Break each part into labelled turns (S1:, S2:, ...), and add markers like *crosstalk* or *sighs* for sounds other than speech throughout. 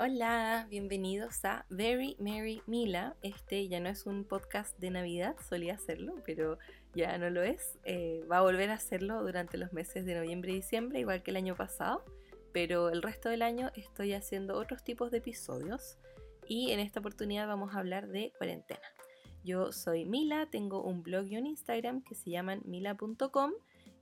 S1: Hola, bienvenidos a Very Merry Mila. Este ya no es un podcast de Navidad, solía hacerlo, pero ya no lo es. Eh, va a volver a hacerlo durante los meses de noviembre y diciembre, igual que el año pasado, pero el resto del año estoy haciendo otros tipos de episodios y en esta oportunidad vamos a hablar de cuarentena. Yo soy Mila, tengo un blog y un Instagram que se llaman mila.com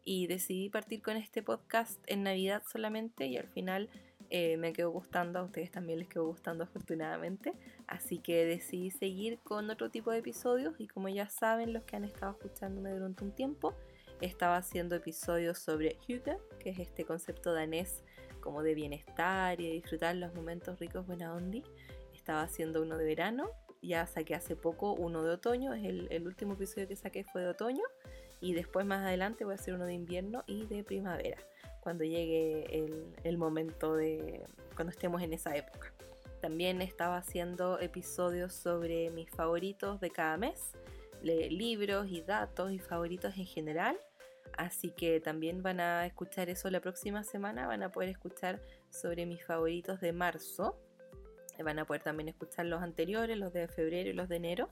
S1: y decidí partir con este podcast en Navidad solamente y al final eh, me quedó gustando, a ustedes también les quedó gustando afortunadamente, así que decidí seguir con otro tipo de episodios y como ya saben los que han estado escuchándome durante un tiempo, estaba haciendo episodios sobre Hygge, que es este concepto danés como de bienestar y de disfrutar los momentos ricos buena ondi. Estaba haciendo uno de verano, ya saqué hace poco uno de otoño, es el, el último episodio que saqué fue de otoño y después más adelante voy a hacer uno de invierno y de primavera cuando llegue el, momento de cuando estemos en esa época. También estaba haciendo episodios sobre mis favoritos de cada mes, libros y datos y favoritos en general. Así que también van a escuchar eso la próxima semana. Van a poder escuchar sobre mis favoritos de marzo. Van a poder también escuchar los anteriores, los de febrero y los de enero.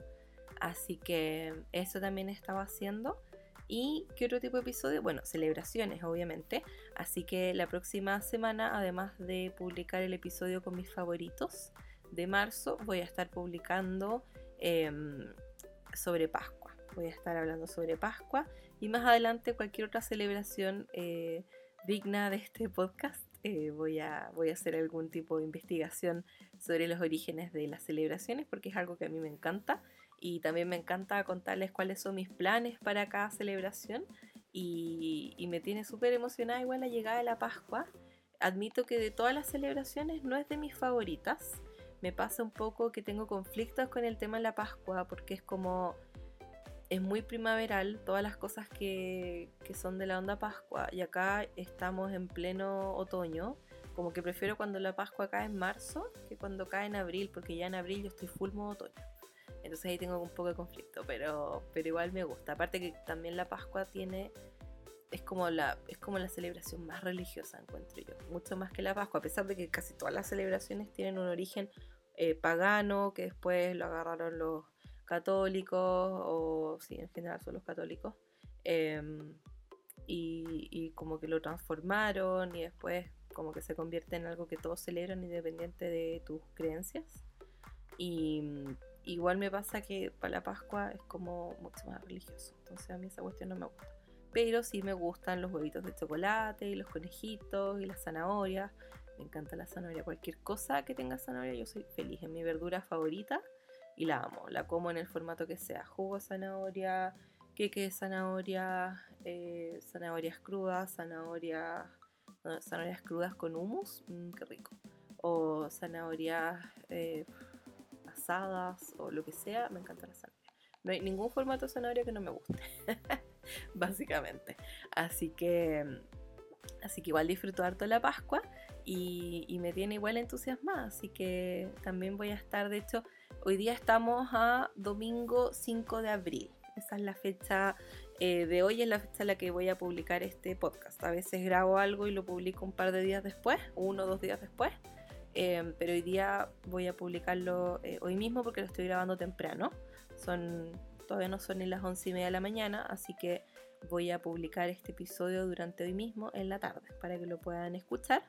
S1: Así que eso también estaba haciendo. ¿Y qué otro tipo de episodio? Bueno, celebraciones, obviamente. Así que la próxima semana, además de publicar el episodio con mis favoritos de marzo, voy a estar publicando em, sobre Pascua. Voy a estar hablando sobre Pascua y más adelante cualquier otra celebración eh, digna de este podcast. Eh, voy, a, voy a hacer algún tipo de investigación sobre los orígenes de las celebraciones porque es algo que a mí me encanta y también me encanta contarles cuáles son mis planes para cada celebración y, me tiene súper emocionada igual la llegada de la Pascua. Admito que de todas las celebraciones no es de mis favoritas. Me pasa un poco que tengo conflictos con el tema de la Pascua porque es como es muy primaveral todas las cosas que, que, son de la onda Pascua y acá estamos en pleno otoño. Como que prefiero cuando la Pascua cae en marzo que cuando cae en abril, porque ya en abril yo estoy full modo otoño. Entonces ahí tengo un poco de conflicto, pero, pero igual me gusta. Aparte que también la Pascua tiene es como la es como la celebración más religiosa encuentro yo mucho más que la Pascua a pesar de que casi todas las celebraciones tienen un origen eh, pagano que después lo agarraron los católicos o sí en general son los católicos em, y, y, como que lo transformaron y después como que se convierte en algo que todos celebran independiente de tus creencias y Igual me pasa que para la Pascua es como mucho más religioso. Entonces a mí esa cuestión no me gusta. Pero sí me gustan los huevitos de chocolate y los conejitos y las zanahorias. Me encanta la zanahoria. Cualquier cosa que tenga zanahoria yo soy feliz. Es mi verdura favorita y la amo. La como en el formato que sea. Jugo de zanahoria, queque de zanahoria, eh, zanahorias crudas, zanahorias, zanahorias crudas con humus. Mmm, qué rico. O zanahorias... Eh, asadas o lo que sea, me encanta la zanahoria. No hay ningún formato de zanahoria que no me guste, *laughs* básicamente. Así que, así que igual disfruto harto la Pascua y, me tiene igual entusiasmada. Así que también voy a estar, de hecho, hoy día estamos a domingo 5 de abril. Esa es la fecha eh, de hoy, es la fecha en la que voy a publicar este podcast. A veces grabo algo y lo publico un par de días después, uno o dos días después. Em, pero hoy día voy a publicarlo eh, hoy mismo porque lo estoy grabando temprano. Son, todavía no son ni las once y media de la mañana, así que voy a publicar este episodio durante hoy mismo en la tarde para que lo puedan escuchar.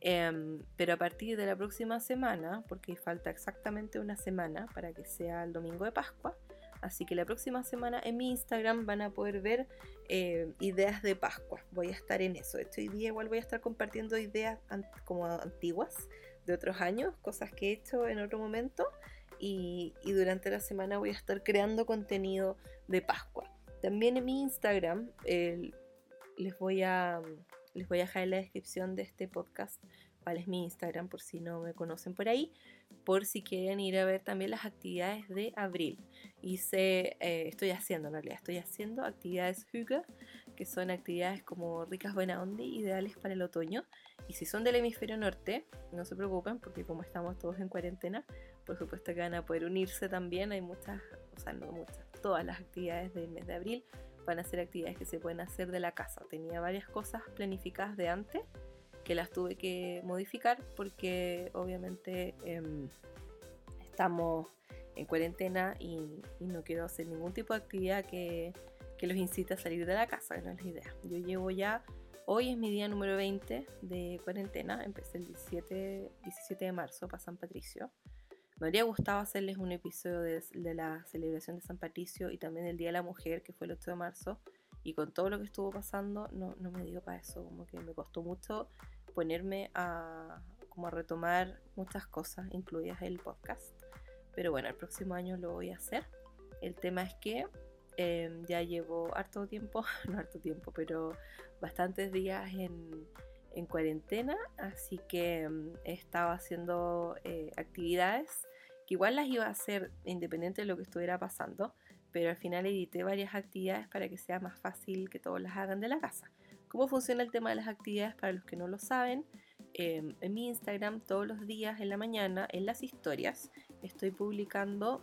S1: Em, pero a partir de la próxima semana, porque falta exactamente una semana para que sea el domingo de Pascua, Así que la próxima semana en mi Instagram van a poder ver eh, ideas de Pascua. Voy a estar en eso. Hoy día igual voy a estar compartiendo ideas como antiguas de otros años, cosas que he hecho en otro momento y, durante la semana voy a estar creando contenido de Pascua. También en mi Instagram les, voy a, les voy a dejar en la descripción de este podcast cuál es mi Instagram por si no me conocen por ahí, por si quieren ir a ver también las actividades de abril. Hice, eh, estoy haciendo en realidad, estoy haciendo actividades Hygge, que son actividades como ricas buena onda, ideales para el otoño. Y si son del hemisferio norte, no se preocupen porque como estamos todos en cuarentena, por supuesto que van a poder unirse también. Hay muchas, o sea, no muchas, todas las actividades del mes de abril van a ser actividades que se pueden hacer de la casa. Tenía varias cosas planificadas de antes que las tuve que modificar porque obviamente em, estamos en cuarentena y, no quiero hacer ningún tipo de actividad que, que los incite a salir de la casa, que no es la idea. Yo llevo ya, hoy es mi día número 20 de cuarentena, empecé el 17, 17 de marzo para San Patricio. Me habría gustado hacerles un episodio de, la celebración de San Patricio y también del Día de la Mujer, que fue el 8 de marzo, y con todo lo que estuvo pasando, no, no me dio para eso, como que me costó mucho ponerme a, como a retomar muchas cosas, incluidas el podcast. Pero bueno, el próximo año lo voy a hacer. El tema es que em, ya llevo harto tiempo, *laughs* no harto tiempo, pero bastantes días en, en cuarentena, así que em, he estado haciendo eh, actividades que igual las iba a hacer independiente de lo que estuviera pasando, pero al final edité varias actividades para que sea más fácil que todos las hagan de la casa. ¿Cómo funciona el tema de las actividades para los que no lo saben? Em, en mi Instagram todos los días en la mañana, en las historias, estoy publicando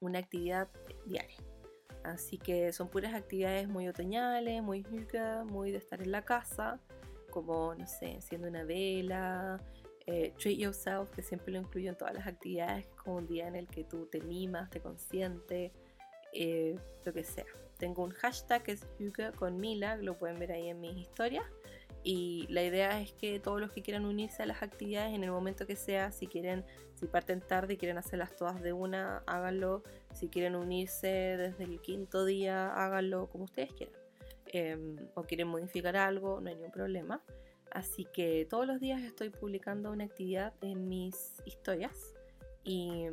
S1: una actividad diaria. Así que son puras actividades muy otoñales, muy muy de estar en la casa, como, no sé, enciendo una vela, eh, treat yourself, que siempre lo incluyo en todas las actividades, como un día en el que tú te mimas, te consientes, eh, lo que sea. Tengo un hashtag que es Hugo con Mila, lo pueden ver ahí en mis historias. Y la idea es que todos los que quieran unirse a las actividades en el momento que sea, si quieren, si parten tarde y quieren hacerlas todas de una, háganlo. Si quieren unirse desde el quinto día, háganlo como ustedes quieran. Em, o quieren modificar algo, no hay ningún problema. Así que todos los días estoy publicando una actividad en mis historias y,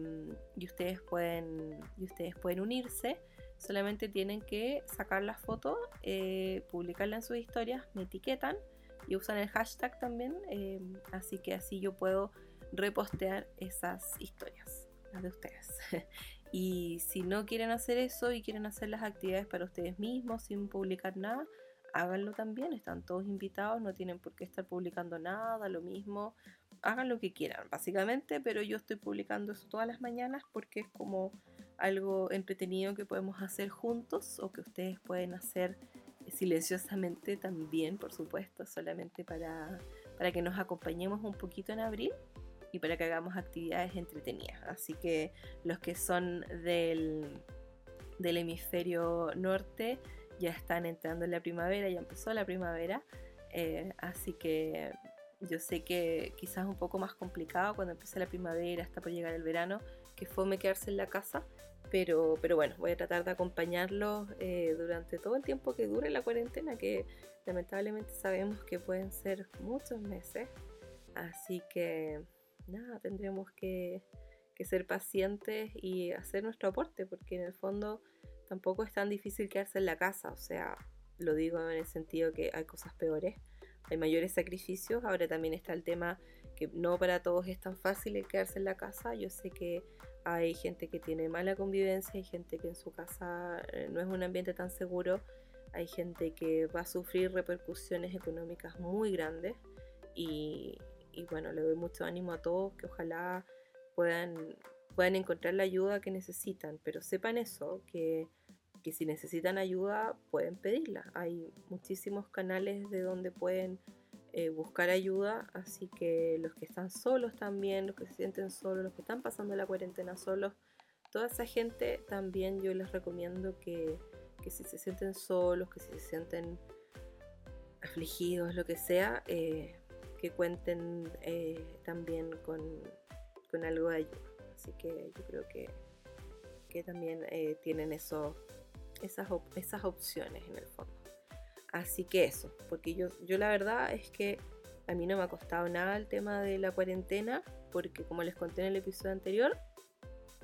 S1: y ustedes, pueden, y ustedes pueden unirse solamente tienen que sacar la foto, eh, publicarla en sus historias, me etiquetan y usan el hashtag también, eh, así que así yo puedo repostear esas historias, las de ustedes. *laughs* y si no quieren hacer eso y quieren hacer las actividades para ustedes mismos sin publicar nada, háganlo también, están todos invitados, no tienen por qué estar publicando nada, lo mismo, hagan lo que quieran, básicamente, pero yo estoy publicando eso todas las mañanas porque es como algo entretenido que podemos hacer juntos o que ustedes pueden hacer silenciosamente también, por supuesto, solamente para, para que nos acompañemos un poquito en abril y para que hagamos actividades entretenidas. Así que los que son del, del hemisferio norte ya están entrando en la primavera, ya empezó la primavera, eh, así que yo sé que quizás un poco más complicado cuando empieza la primavera, hasta por llegar el verano, que fome quedarse en la casa, pero, pero bueno, voy a tratar de acompañarlos eh, durante todo el tiempo que dure la cuarentena, que lamentablemente sabemos que pueden ser muchos meses. Así que nada, tendremos que, que ser pacientes y hacer nuestro aporte, porque en el fondo tampoco es tan difícil quedarse en la casa, o sea, lo digo en el sentido que hay cosas peores, hay mayores sacrificios, ahora también está el tema que no para todos es tan fácil quedarse en la casa, yo sé que hay gente que tiene mala convivencia, hay gente que en su casa eh, no es un ambiente tan seguro, hay gente que va a sufrir repercusiones económicas muy grandes y, bueno, le doy mucho ánimo a todos que ojalá puedan, puedan encontrar la ayuda que necesitan, pero sepan eso, que, que si necesitan ayuda pueden pedirla. Hay muchísimos canales de donde pueden eh, buscar ayuda, así que los que están solos también, los que se sienten solos, los que están pasando la cuarentena solos, toda esa gente también yo les recomiendo que, si se sienten solos, que si se sienten afligidos, lo que sea, eh, que cuenten eh, también con, algo de ayuda. Así que yo creo que, que también tienen eso, esas, esas opciones en el fondo. Así que eso, porque yo, yo la verdad es que a mí no me ha costado nada el tema de la cuarentena, porque como les conté en el episodio anterior,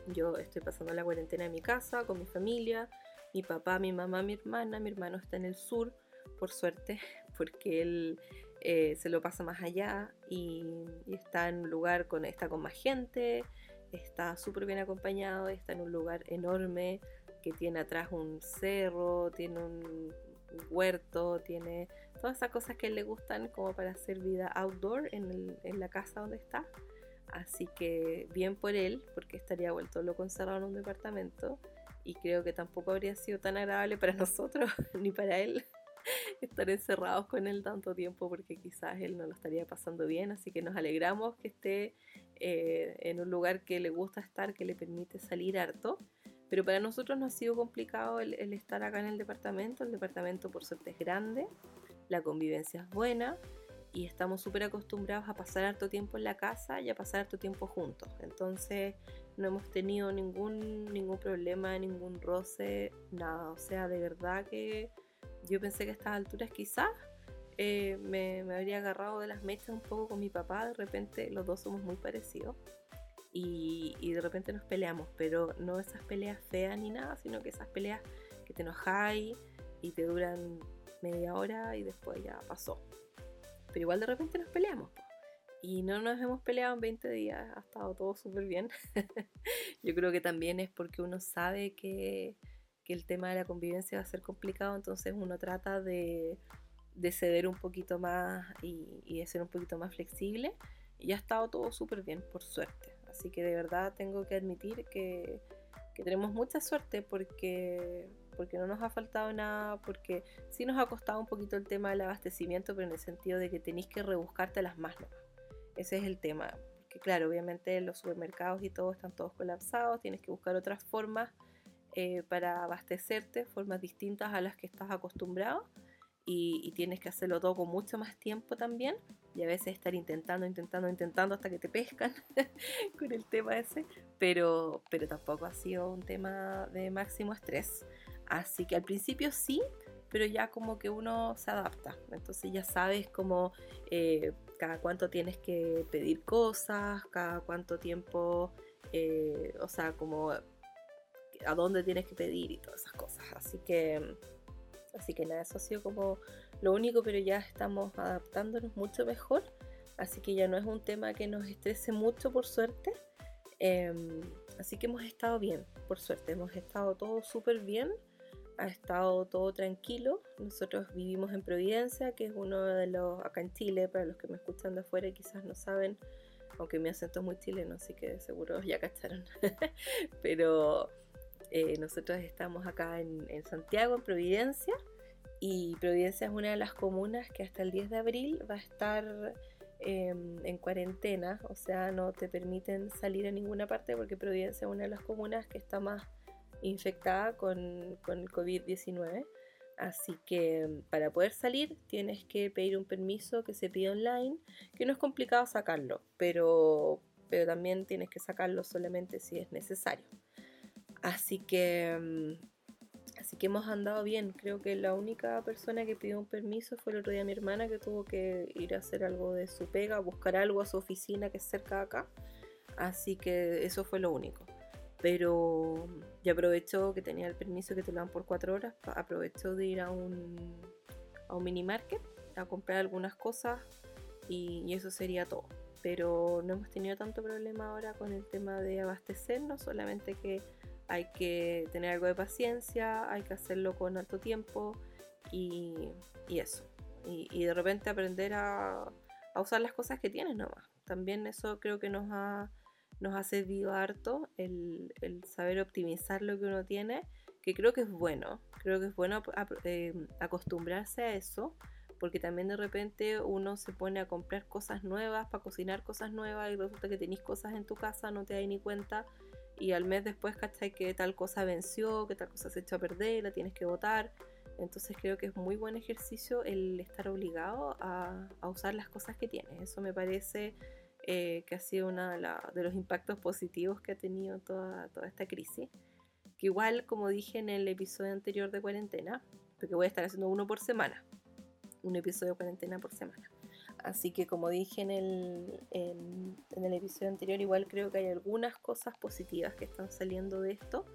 S1: yo estoy pasando la cuarentena en mi casa, con mi familia, mi papá, mi mamá, mi hermana, mi hermano está en el sur, por suerte, *laughs* porque él eh, se lo pasa más allá y, y, está en un lugar con, está con más gente, está súper bien acompañado, está en un lugar enorme que tiene atrás un cerro, tiene un huerto, tiene todas esas cosas que le gustan como para hacer vida outdoor en, la casa donde está. Así que bien por él, porque estaría vuelto loco encerrado en un departamento y creo que tampoco habría sido tan agradable para *laughs* nosotros ni para él *laughs* estar encerrados con él tanto tiempo porque quizás él no lo estaría pasando bien, así que nos alegramos que esté eh, en un lugar que le gusta estar, que le permite salir harto. Pero para nosotros no ha sido complicado el, el estar acá en el departamento. El departamento por suerte es grande, la convivencia es buena y estamos súper acostumbrados a pasar harto tiempo en la casa y a pasar harto tiempo juntos. Entonces no hemos tenido ningún, ningún problema, ningún roce, nada. O sea, de verdad que yo pensé que a estas alturas quizás eh, me, me, habría agarrado de las mechas un poco con mi papá. De repente los dos somos muy parecidos. Y, de repente nos peleamos, pero no esas peleas feas ni nada, sino que esas peleas que te enojáis y te duran media hora y después ya pasó. Pero igual de repente nos peleamos. Y no nos hemos peleado en 20 días, ha estado todo súper bien. *laughs* Yo creo que también es porque uno sabe que, el tema de la convivencia va a ser complicado, entonces uno trata de, de ceder un poquito más y, y, de ser un poquito más flexible. Y ha estado todo súper bien, por suerte. Así que de verdad tengo que admitir que, que tenemos mucha suerte porque, porque no nos ha faltado nada, porque sí nos ha costado un poquito el tema del abastecimiento, pero en el sentido de que tenéis que rebuscarte las más Ese es el tema. Porque claro, obviamente los supermercados y todo están todos colapsados, tienes que buscar otras formas eh, para abastecerte, formas distintas a las que estás acostumbrado. Y, y, tienes que hacerlo todo con mucho más tiempo también y a veces estar intentando, intentando, intentando hasta que te pescan *laughs* con el tema ese, pero, pero tampoco ha sido un tema de máximo estrés. Así que al principio sí, pero ya como que uno se adapta. Entonces ya sabes como eh, cada cuánto tienes que pedir cosas, cada cuánto tiempo, eh, o sea, como a dónde tienes que pedir y todas esas cosas. Así que, así que nada, eso ha sido como lo único, pero ya estamos adaptándonos mucho mejor. Así que ya no es un tema que nos estrese mucho, por suerte. Eh, así que hemos estado bien, por suerte. Hemos estado todo súper bien ha estado todo tranquilo. Nosotros vivimos en Providencia, que es uno de los, acá en Chile, para los que me escuchan de afuera y quizás no saben, aunque mi acento es muy chileno, así que seguro ya cacharon. *laughs* Pero eh, nosotros estamos acá en, en, Santiago, en Providencia, y Providencia es una de las comunas que hasta el 10 de abril va a estar eh, en cuarentena, o sea, no te permiten salir a ninguna parte porque Providencia es una de las comunas que está más infectada con, con el COVID-19. Así que mm, para poder salir tienes que pedir un permiso que se pide online, que no es complicado sacarlo, pero, pero también tienes que sacarlo solamente si es necesario. Así que, mm, así que hemos andado bien. Creo que la única persona que pidió un permiso fue el otro día mi hermana que tuvo que ir a hacer algo de su pega, buscar algo a su oficina que es cerca de acá. Así que eso fue lo único pero ya aprovechó que tenía el permiso que te lo dan por cuatro horas, aprovechó de ir a un, a un mini market a comprar algunas cosas y, y, eso sería todo. Pero no hemos tenido tanto problema ahora con el tema de abastecernos, solamente que hay que tener algo de paciencia, hay que hacerlo con alto tiempo y, eso. Y, de repente aprender a, usar las cosas que tienes nomás. También eso creo que nos ha nos ha servido harto el, el, saber optimizar lo que uno tiene, que creo que es bueno, creo que es bueno eh, acostumbrarse a eso, porque también de repente uno se pone a comprar cosas nuevas, para cocinar cosas nuevas y resulta que tenéis cosas en tu casa, no te das ni cuenta y al mes después cachai que tal cosa venció, que tal cosa se echó a perder, la tienes que botar. Entonces creo que es muy buen ejercicio el estar obligado a, a usar las cosas que tienes. Eso me parece eh, que ha sido uno de, los impactos positivos que ha tenido toda, toda esta crisis. Que igual, como dije en el episodio anterior de cuarentena, porque voy a estar haciendo uno por semana, un episodio de cuarentena por semana. Así que como dije en el, en, el episodio anterior, igual creo que hay algunas cosas positivas que están saliendo de esto.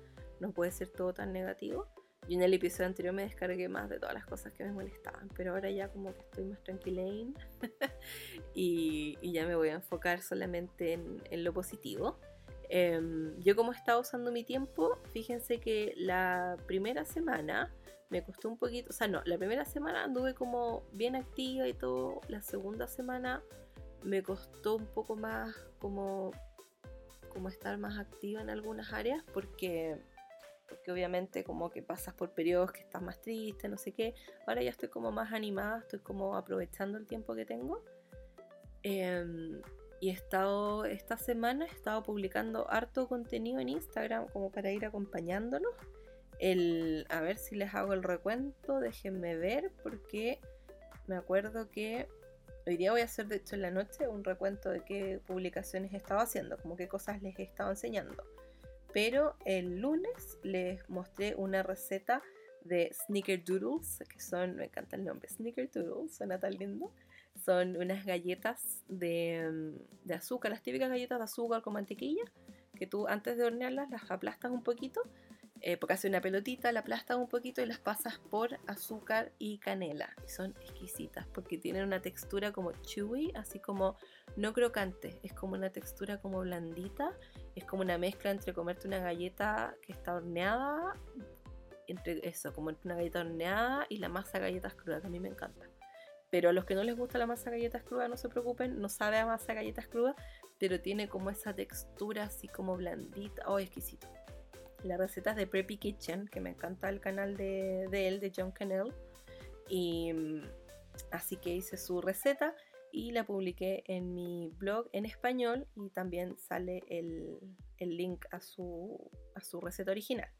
S1: No puede ser todo tan negativo. Yo en el episodio anterior me descargué más de todas las cosas que me molestaban, pero ahora ya como que estoy más tranquila *laughs* y, y, ya me voy a enfocar solamente en, lo positivo. Eh, yo como estaba usando mi tiempo, fíjense que la primera semana me costó un poquito, o sea, no, la primera semana anduve como bien activa y todo, la segunda semana me costó un poco más como, como estar más activa en algunas áreas porque porque obviamente como que pasas por periodos que estás más triste, no sé qué. Ahora ya estoy como más animada, estoy como aprovechando el tiempo que tengo. Em, y he estado, esta semana he estado publicando harto contenido en Instagram como para ir acompañándonos. El, a ver si les hago el recuento, déjenme ver, porque me acuerdo que hoy día voy a hacer, de hecho, en la noche un recuento de qué publicaciones he haciendo, como qué cosas les he estado enseñando. Pero el lunes les mostré una receta de Snickerdoodles, que son, me encanta el nombre, Snickerdoodles, suena tan lindo. Son unas galletas de, de azúcar, las típicas galletas de azúcar con mantequilla, que tú antes de hornearlas las aplastas un poquito eh, porque hace una pelotita, la aplastas un poquito y las pasas por azúcar y canela. Y son exquisitas porque tienen una textura como chewy, así como no crocante, es como una textura como blandita, es como una mezcla entre comerte una galleta que está horneada, entre eso, como una galleta horneada y la masa galletas crudas, que a mí me encanta. Pero a los que no les gusta la masa galletas crudas, no se preocupen, no sabe a masa galletas crudas, pero tiene como esa textura así como blandita, oh, exquisito las recetas de Preppy Kitchen, que me encanta el canal de, él, de John Cannell. Y mm, así que hice su receta y la publiqué en mi blog en español y también sale el, link a su, a su receta original.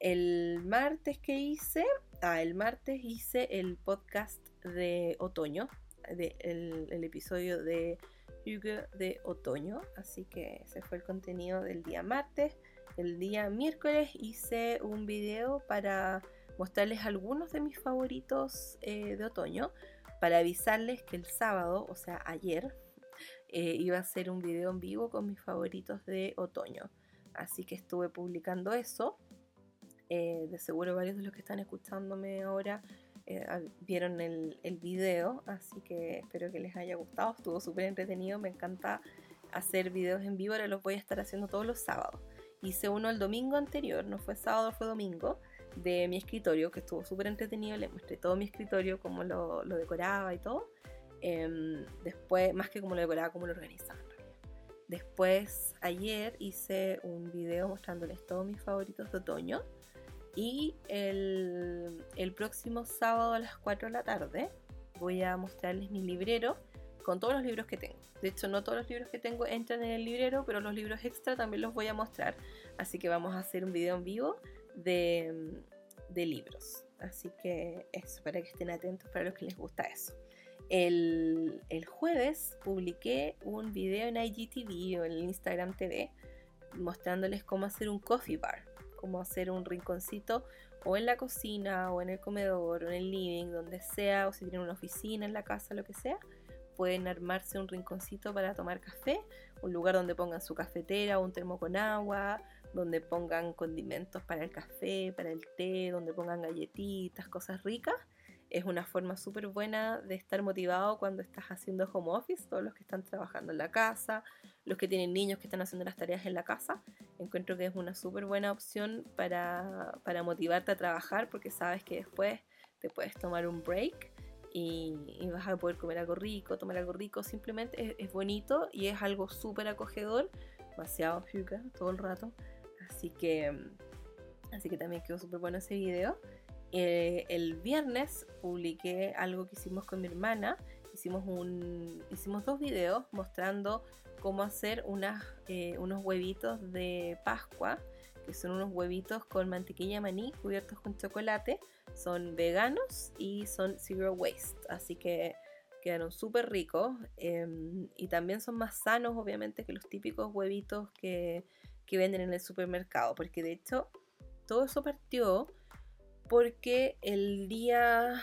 S1: El martes que hice, ah, el martes hice el podcast de otoño, de, el, el, episodio de Hugo de otoño, así que ese fue el contenido del día martes. El día miércoles hice un video para mostrarles algunos de mis favoritos eh, de otoño, para avisarles que el sábado, o sea ayer, eh, iba a ser un video en vivo con mis favoritos de otoño. Así que estuve publicando eso. Eh, de seguro varios de los que están escuchándome ahora vieron el, el, video, así que espero que les haya gustado. Estuvo súper entretenido, me encanta hacer videos en vivo, ahora los voy a estar haciendo todos los sábados. Hice uno el domingo anterior, no fue sábado, fue domingo, de mi escritorio, que estuvo súper entretenido. Le mostré todo mi escritorio, cómo lo, decoraba y todo. Em, después, más que cómo lo decoraba, cómo lo organizaba. Después, ayer hice un video mostrándoles todos mis favoritos de otoño. Y el, el próximo sábado a las 4 de la tarde voy a mostrarles mi librero con todos los libros que tengo. De hecho, no todos los libros que tengo entran en el librero, pero los libros extra también los voy a mostrar. Así que vamos a hacer un video en vivo de, de libros. Así que eso, para que estén atentos para los que les gusta eso. El, el, jueves publiqué un video en IGTV o en el Instagram TV mostrándoles cómo hacer un coffee bar, cómo hacer un rinconcito o en la cocina o en el comedor o en el living, donde sea, o si tienen una oficina en la casa, lo que sea, pueden armarse un rinconcito para tomar café, un lugar donde pongan su cafetera, un termo con agua, donde pongan condimentos para el café, para el té, donde pongan galletitas, cosas ricas. Es una forma súper buena de estar motivado cuando estás haciendo home office, todos los que están trabajando en la casa, los que tienen niños que están haciendo las tareas en la casa. Encuentro que es una súper buena opción para, para motivarte a trabajar porque sabes que después te puedes tomar un break y, vas a poder comer algo rico, tomar algo rico, simplemente es, bonito y es algo súper acogedor, demasiado fuga todo el rato, así que, así que también quedó súper bueno ese video. Eh, el viernes publiqué algo que hicimos con mi hermana, hicimos, un, hicimos dos videos mostrando cómo hacer unas, eh, unos huevitos de Pascua, que son unos huevitos con mantequilla maní cubiertos con chocolate son veganos y son zero waste, así que quedaron súper ricos em, y también son más sanos obviamente que los típicos huevitos que, que venden en el supermercado, porque de hecho todo eso partió porque el día,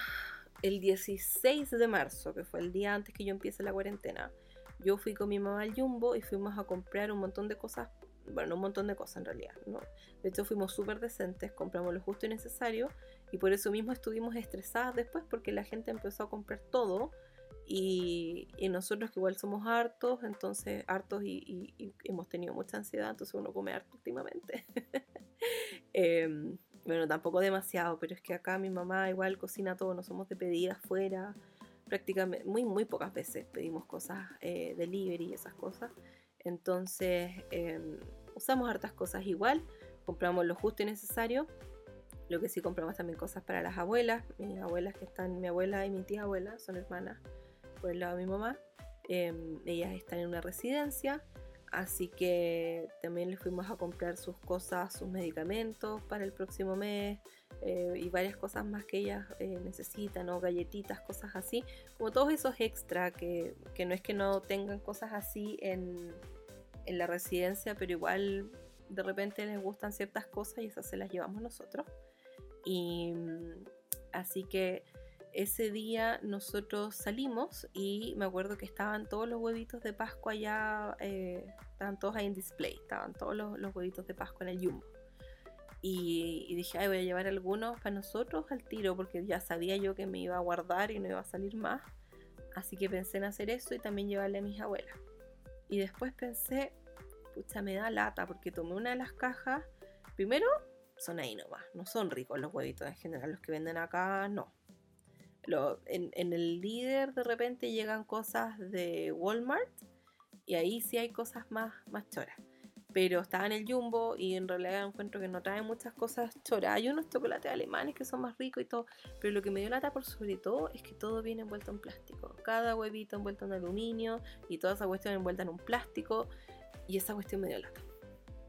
S1: el 16 de marzo, que fue el día antes que yo empiece la cuarentena, yo fui con mi mamá al Jumbo y fuimos a comprar un montón de cosas bueno, un montón de cosas en realidad. ¿no? De hecho, fuimos súper decentes, compramos lo justo y necesario y por eso mismo estuvimos estresadas después porque la gente empezó a comprar todo y, nosotros que igual somos hartos, entonces hartos y, hemos tenido mucha ansiedad, entonces uno come harto últimamente. *laughs* Em, bueno, tampoco demasiado, pero es que acá mi mamá igual cocina todo, no somos de pedir afuera, prácticamente, muy, muy pocas veces pedimos cosas, eh, delivery y esas cosas. Entonces, em, usamos hartas cosas igual, compramos lo justo y necesario. Lo que sí compramos también cosas para las abuelas, mis abuelas que están, mi abuela y mi tía abuela son hermanas por el lado de mi mamá. Em, ellas están en una residencia, así que también les fuimos a comprar sus cosas, sus medicamentos para el próximo mes eh, y varias cosas más que ellas eh, necesitan, o galletitas, cosas así, como todos esos extra que, que no es que no tengan cosas así en, en la residencia, pero igual de repente les gustan ciertas cosas y esas se las llevamos nosotros. Y mm, así que ese día nosotros salimos y me acuerdo que estaban todos los huevitos de Pascua ya, eh, estaban todos ahí en display, estaban todos los, huevitos de Pascua en el jumbo. Y, dije, ay, voy a llevar algunos para nosotros al tiro, porque ya sabía yo que me iba a guardar y no iba a salir más. Así que pensé en hacer eso y también llevarle a mis abuelas. Y después pensé, pucha, me da lata, porque tomé una de las cajas. Primero, son ahí nomás, no son ricos los huevitos en general, los que venden acá, no en, el líder de repente llegan cosas de Walmart y ahí sí hay cosas más, más choras. Pero estaba en el Jumbo y en realidad encuentro que no trae muchas cosas choras. Hay unos chocolates alemanes que son más ricos y todo, pero lo que me dio lata por sobre todo es que todo viene envuelto en plástico. Cada huevito envuelto en aluminio y toda esa cuestión envuelta en un plástico y esa cuestión me dio lata.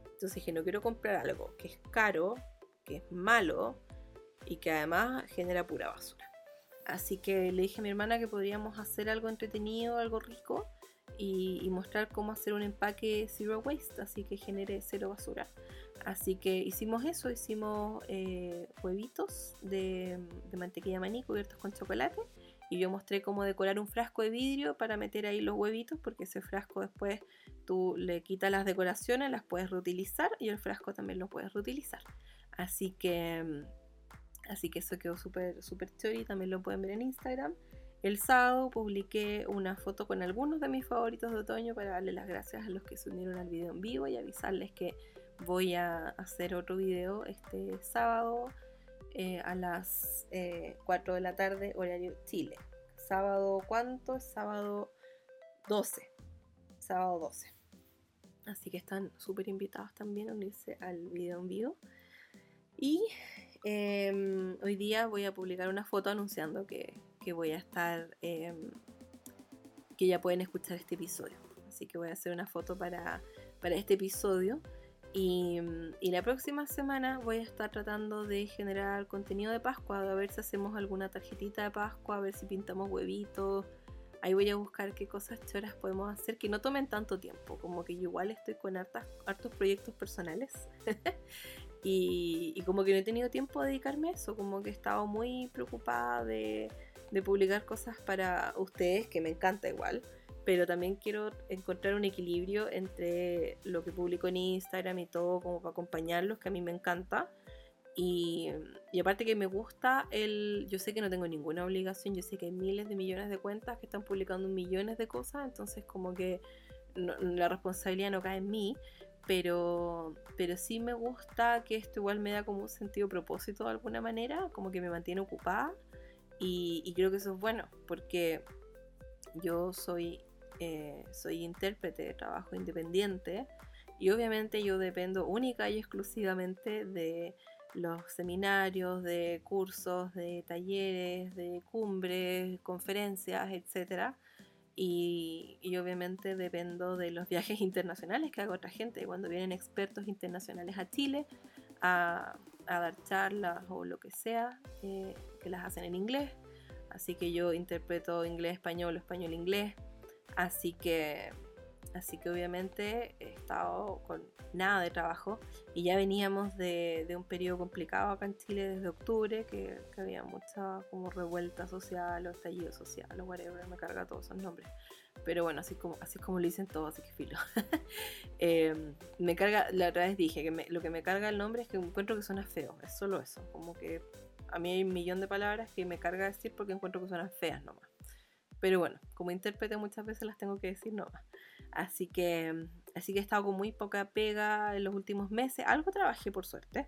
S1: Entonces dije, no quiero comprar algo que es caro, que es malo y que además genera pura basura. Así que le dije a mi hermana que podríamos hacer algo entretenido, algo rico y, mostrar cómo hacer un empaque zero waste, así que genere cero basura. Así que hicimos eso, hicimos eh, huevitos de, mantequilla maní cubiertos con chocolate y yo mostré cómo decorar un frasco de vidrio para meter ahí los huevitos porque ese frasco después tú le quitas las decoraciones, las puedes reutilizar y el frasco también lo puedes reutilizar. Así que Así que eso quedó súper super y también lo pueden ver en Instagram. El sábado publiqué una foto con algunos de mis favoritos de otoño para darle las gracias a los que se unieron al video en vivo y avisarles que voy a hacer otro video este sábado eh, a las 4 eh, de la tarde, horario Chile. Sábado, ¿cuánto? Sábado 12. Sábado 12. Así que están súper invitados también a unirse al video en vivo. Y Em, hoy día voy a publicar una foto anunciando que, voy a estar, em, que ya pueden escuchar este episodio. Así que voy a hacer una foto para, este episodio. Y, y, la próxima semana voy a estar tratando de generar contenido de Pascua, a ver si hacemos alguna tarjetita de Pascua, a ver si pintamos huevitos. Ahí voy a buscar qué cosas choras podemos hacer que no tomen tanto tiempo, como que yo igual estoy con hartas, hartos proyectos personales *laughs* Y, como que no he tenido tiempo de dedicarme a eso, como que he estado muy preocupada de, publicar cosas para ustedes, que me encanta igual, pero también quiero encontrar un equilibrio entre lo que publico en Instagram y todo, como para acompañarlos, que a mí me encanta. Y, aparte que me gusta el, yo sé que no tengo ninguna obligación, yo sé que hay miles de millones de cuentas que están publicando millones de cosas, entonces como que la responsabilidad no cae en mí, pero, pero sí me gusta que esto igual me da como un sentido propósito de alguna manera, como que me mantiene ocupada y, creo que eso es bueno, porque yo soy, eh, soy intérprete, trabajo independiente y obviamente yo dependo única y exclusivamente de los seminarios, de cursos, de talleres, de cumbres, conferencias, etcétera y, obviamente dependo de los viajes *laughs* internacionales que hago otra gente. Cuando vienen expertos internacionales a Chile a, dar charlas o lo que sea, eh, que las hacen en inglés. Así que yo interpreto inglés, español, español, inglés. Así que Así que obviamente he estado con nada de trabajo y ya veníamos de, un periodo complicado acá en Chile desde octubre, que, había mucha como revuelta social o estallido social o whatever, me carga todos esos nombres. Pero bueno, así como, así como lo dicen todos, así que filo. *laughs* Em, me carga, la otra vez dije que lo que me carga el nombre es que encuentro que suena feo, es solo eso, como que a mí hay un millón de palabras que me carga decir porque encuentro que suenan feas nomás. Pero bueno, como intérprete muchas veces las tengo que decir nomás. Así que, así que he estado con muy poca pega en los últimos meses. Algo trabajé por suerte.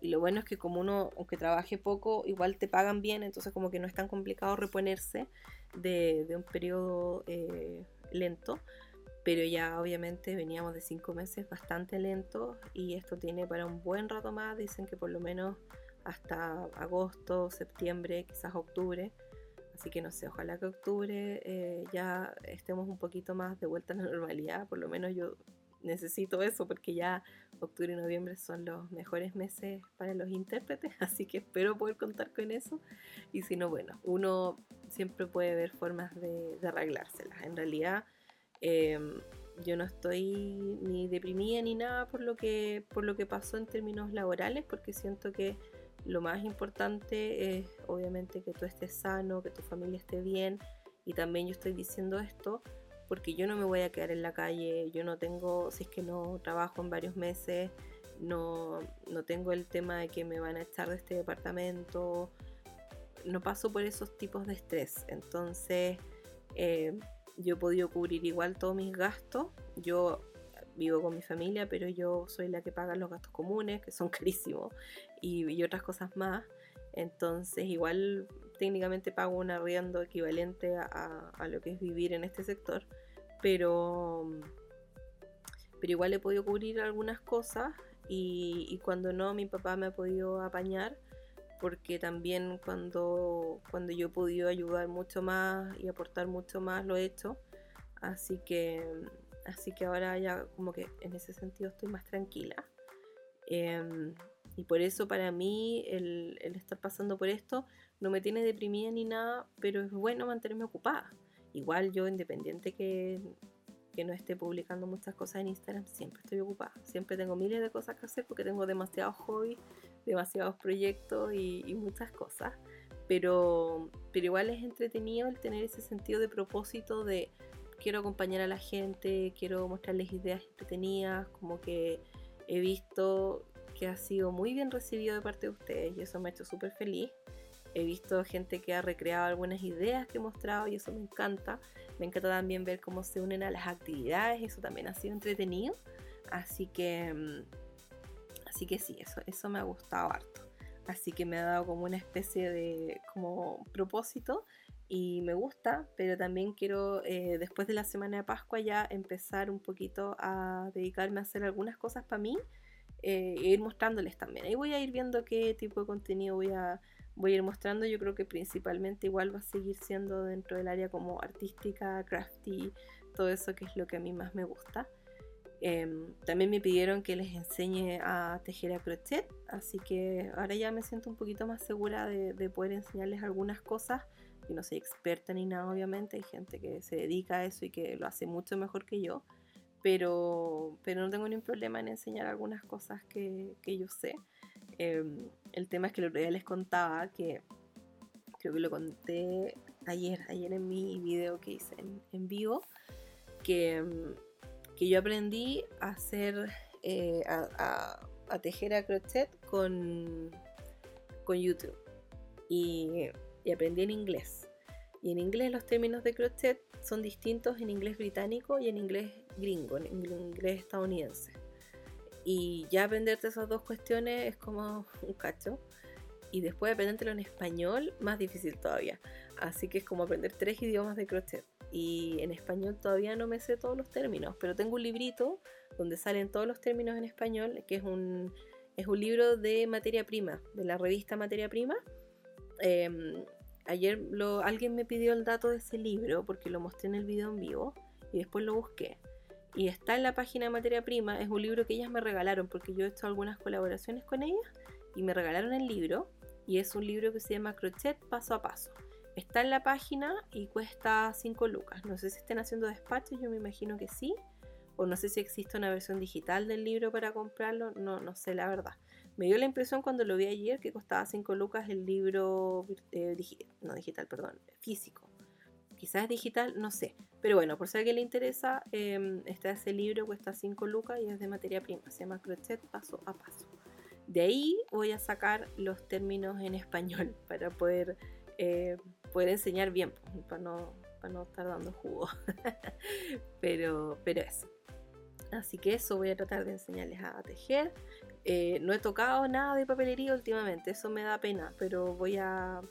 S1: Y lo bueno es que como uno, aunque trabaje poco, igual te pagan bien, entonces como que no es tan complicado reponerse de, un periodo eh, lento. pero ya obviamente veníamos de cinco meses bastante lentos y esto tiene para un buen rato más, dicen que por lo menos hasta agosto, septiembre, quizás octubre. Así que no sé, ojalá que octubre eh, ya estemos un poquito más de vuelta a la *laughs* normalidad, por lo menos yo necesito eso porque ya octubre y noviembre son los mejores meses para los intérpretes, *laughs* así que espero poder contar con eso. Y si no, bueno, uno siempre puede ver formas de, arreglárselas. En realidad, em, yo no estoy ni deprimida ni nada por lo que por lo que pasó en términos laborales, porque siento que lo más importante es obviamente que tú estés sano, que tu familia esté bien. Y también yo estoy diciendo esto porque yo no me voy a quedar en la calle, yo no tengo, si es que no trabajo en varios meses, no, no tengo el tema de que me van a echar de este departamento, no paso por esos tipos de estrés. Entonces, eh, yo he podido cubrir igual todos mis gastos. Yo vivo con mi familia, pero yo soy la que paga los gastos comunes, que son *laughs* carísimos, y, otras cosas más. Entonces, igual técnicamente pago un arriendo equivalente a, lo que es vivir en este sector, pero, pero igual he podido cubrir algunas cosas y, y, cuando no, mi papá me ha podido apañar porque también cuando, cuando yo he podido ayudar mucho más y aportar mucho más lo he hecho. Así que, así que ahora ya como que en ese sentido estoy más tranquila. Em, y por eso para mí el, estar pasando por esto no me tiene deprimida ni nada, pero es bueno mantenerme ocupada. Igual yo, independiente que, que no esté publicando muchas cosas en Instagram, siempre estoy ocupada. Siempre tengo miles de cosas que hacer porque tengo demasiados hobbies, demasiados proyectos y, muchas cosas. Pero, pero igual es entretenido el tener ese sentido de propósito de quiero acompañar a la gente, quiero mostrarles ideas entretenidas, como que he visto que ha sido muy bien recibido de parte de ustedes y eso me ha hecho súper feliz. He visto gente que ha recreado algunas ideas que he mostrado y eso me encanta. Me encanta también ver cómo se unen a las actividades, eso también ha sido entretenido. Así que, mm, así que sí, eso, eso me ha gustado harto. Así que me ha dado como una especie de como propósito y me gusta, pero también quiero eh, después de la semana de Pascua ya empezar un poquito a dedicarme a hacer algunas cosas para mí eh, e ir mostrándoles también. Ahí voy a ir viendo qué tipo de contenido voy a, voy a ir mostrando. Yo creo que principalmente igual va a seguir siendo dentro del área como artística, crafty, todo eso que es lo que a mí más me gusta. Em, también me pidieron que les enseñe a tejer a crochet, así que ahora ya me siento un poquito más segura de, de poder enseñarles algunas cosas yo no soy experta ni nada, obviamente, hay gente que se dedica a eso y que lo hace mucho mejor que yo, pero, pero no tengo ningún problema en enseñar algunas cosas que, que yo sé. Em, el tema es que el otro día les contaba que creo que lo conté ayer, ayer en mi video que hice en, vivo, que, em, que, yo aprendí a hacer, eh, a, a, tejer a crochet con, con YouTube. Y y aprendí en inglés. Y en inglés los términos de crochet son distintos en inglés británico y en inglés gringo, en inglés estadounidense. Y ya aprenderte esas dos cuestiones es como un cacho. Y después aprendértelo en español, más difícil todavía. Así que es como aprender tres idiomas de crochet. Y en español todavía no me sé todos los términos, pero tengo un librito donde salen todos los términos en español, que es un, es un libro de materia prima, de la revista Materia Prima. Em, ayer alguien me pidió el dato de ese libro porque lo mostré en el video en vivo y después lo busqué. Y está en la página de materia prima, es un libro que ellas me regalaron porque yo he hecho algunas colaboraciones con ellas y me regalaron el libro y es un libro que se llama Crochet paso a paso. Está en la página y cuesta 5 lucas. No sé si estén haciendo despacho, yo me imagino que sí. O no sé si existe una versión digital del libro para comprarlo, no, no sé la verdad. Me dio la impresión cuando lo vi ayer que costaba 5 lucas el libro, eh, no digital, perdón, físico. Quizás digital, no sé. Pero bueno, por si a alguien le interesa, eh, está ese libro, cuesta 5 lucas y es de materia prima. Se llama Crochet Paso a Paso. De ahí voy a sacar los términos en español *laughs* para poder, eh, poder enseñar bien, para no, para no estar dando jugo. *laughs* pero, pero eso. Así que eso voy a tratar de enseñarles a tejer. Eh, no he tocado nada de papelería últimamente, eso me da pena, pero voy a,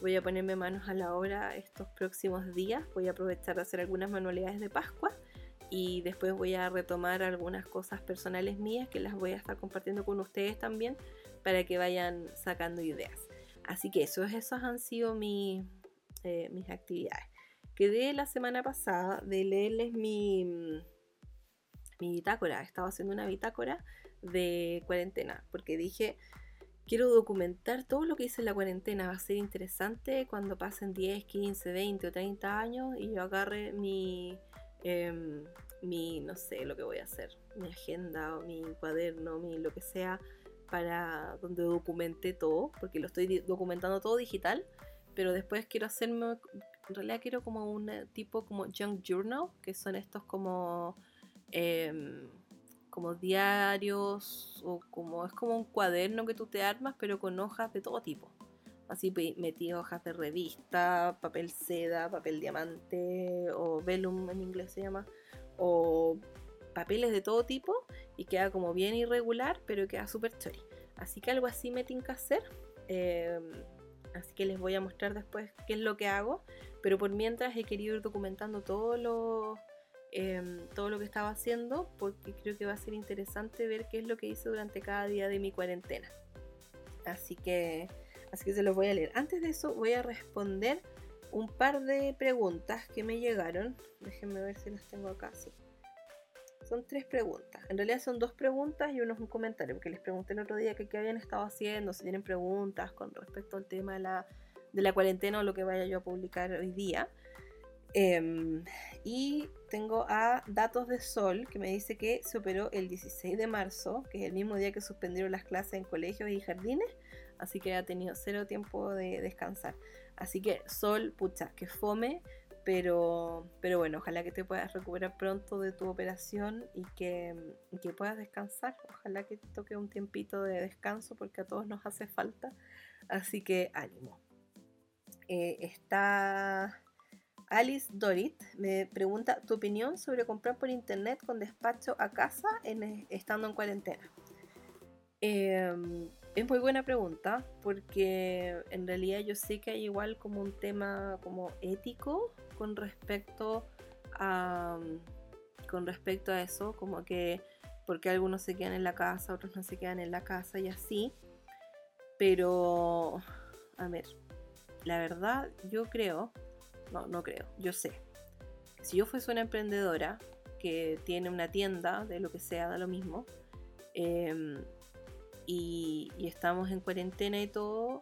S1: voy a ponerme manos a la obra estos próximos días. Voy a aprovechar de hacer algunas manualidades de Pascua y después voy a retomar algunas cosas personales mías que las voy a estar compartiendo con ustedes también para que vayan sacando ideas. Así que eso, esas han sido eh, mis actividades. Quedé la semana pasada de leerles mi, mi bitácora. Estaba haciendo una bitácora de cuarentena porque dije, quiero documentar todo lo que hice en la cuarentena. Va a ser interesante cuando pasen 10, 15, 20 o 30 años y yo agarre mi, em, mi, no sé, lo que voy a hacer, mi agenda o mi cuaderno, mi lo que sea, para donde documente todo, porque lo estoy documentando todo digital, pero después quiero hacerme, en realidad quiero como un tipo como junk journal, que son estos como... Em, como diarios o como es como un cuaderno que tú te armas pero con hojas de todo tipo. Así metí hojas de revista, papel seda, papel diamante o vellum en inglés se llama, o papeles de todo tipo y queda como bien irregular pero queda súper chori. Así que algo así me que hacer. Em, así que les voy a mostrar después qué es lo que hago. Pero por mientras he querido ir documentando todos los Em, todo lo que estaba haciendo porque creo que va a ser interesante ver qué es lo que hice durante cada día de mi cuarentena. Así que, así que se los voy a leer. Antes de eso voy a responder un par de preguntas que me llegaron. Déjenme ver si las tengo acá. Son tres preguntas. En realidad son dos preguntas y uno es un comentario, porque les pregunté el otro día que qué habían estado haciendo, si tienen preguntas con respecto al tema de la, de la cuarentena o lo que vaya yo a publicar hoy día. Em, y tengo a Datos de Sol, que me dice que se operó el 16 de marzo, que es el mismo día que suspendieron las clases en colegios y jardines, así que ha tenido cero tiempo de descansar. Así que Sol, pucha, que fome, pero, pero bueno, ojalá que te puedas recuperar pronto de tu operación y que, que puedas descansar. Ojalá que te toque un tiempito de descanso porque a todos nos hace falta. Así que ánimo. Eh, está Alice Dorit me pregunta tu opinión sobre comprar por internet con despacho a casa en, estando en cuarentena. Em, es muy buena pregunta porque en realidad yo sé que hay igual como un tema como ético con respecto a con respecto a eso, como que porque algunos se quedan en la casa, otros no se quedan en la casa y así. Pero a ver, la verdad yo creo no, no creo, yo sé. Si yo fuese una emprendedora que tiene una tienda de lo que sea, da lo mismo, em, y, estamos en cuarentena y todo,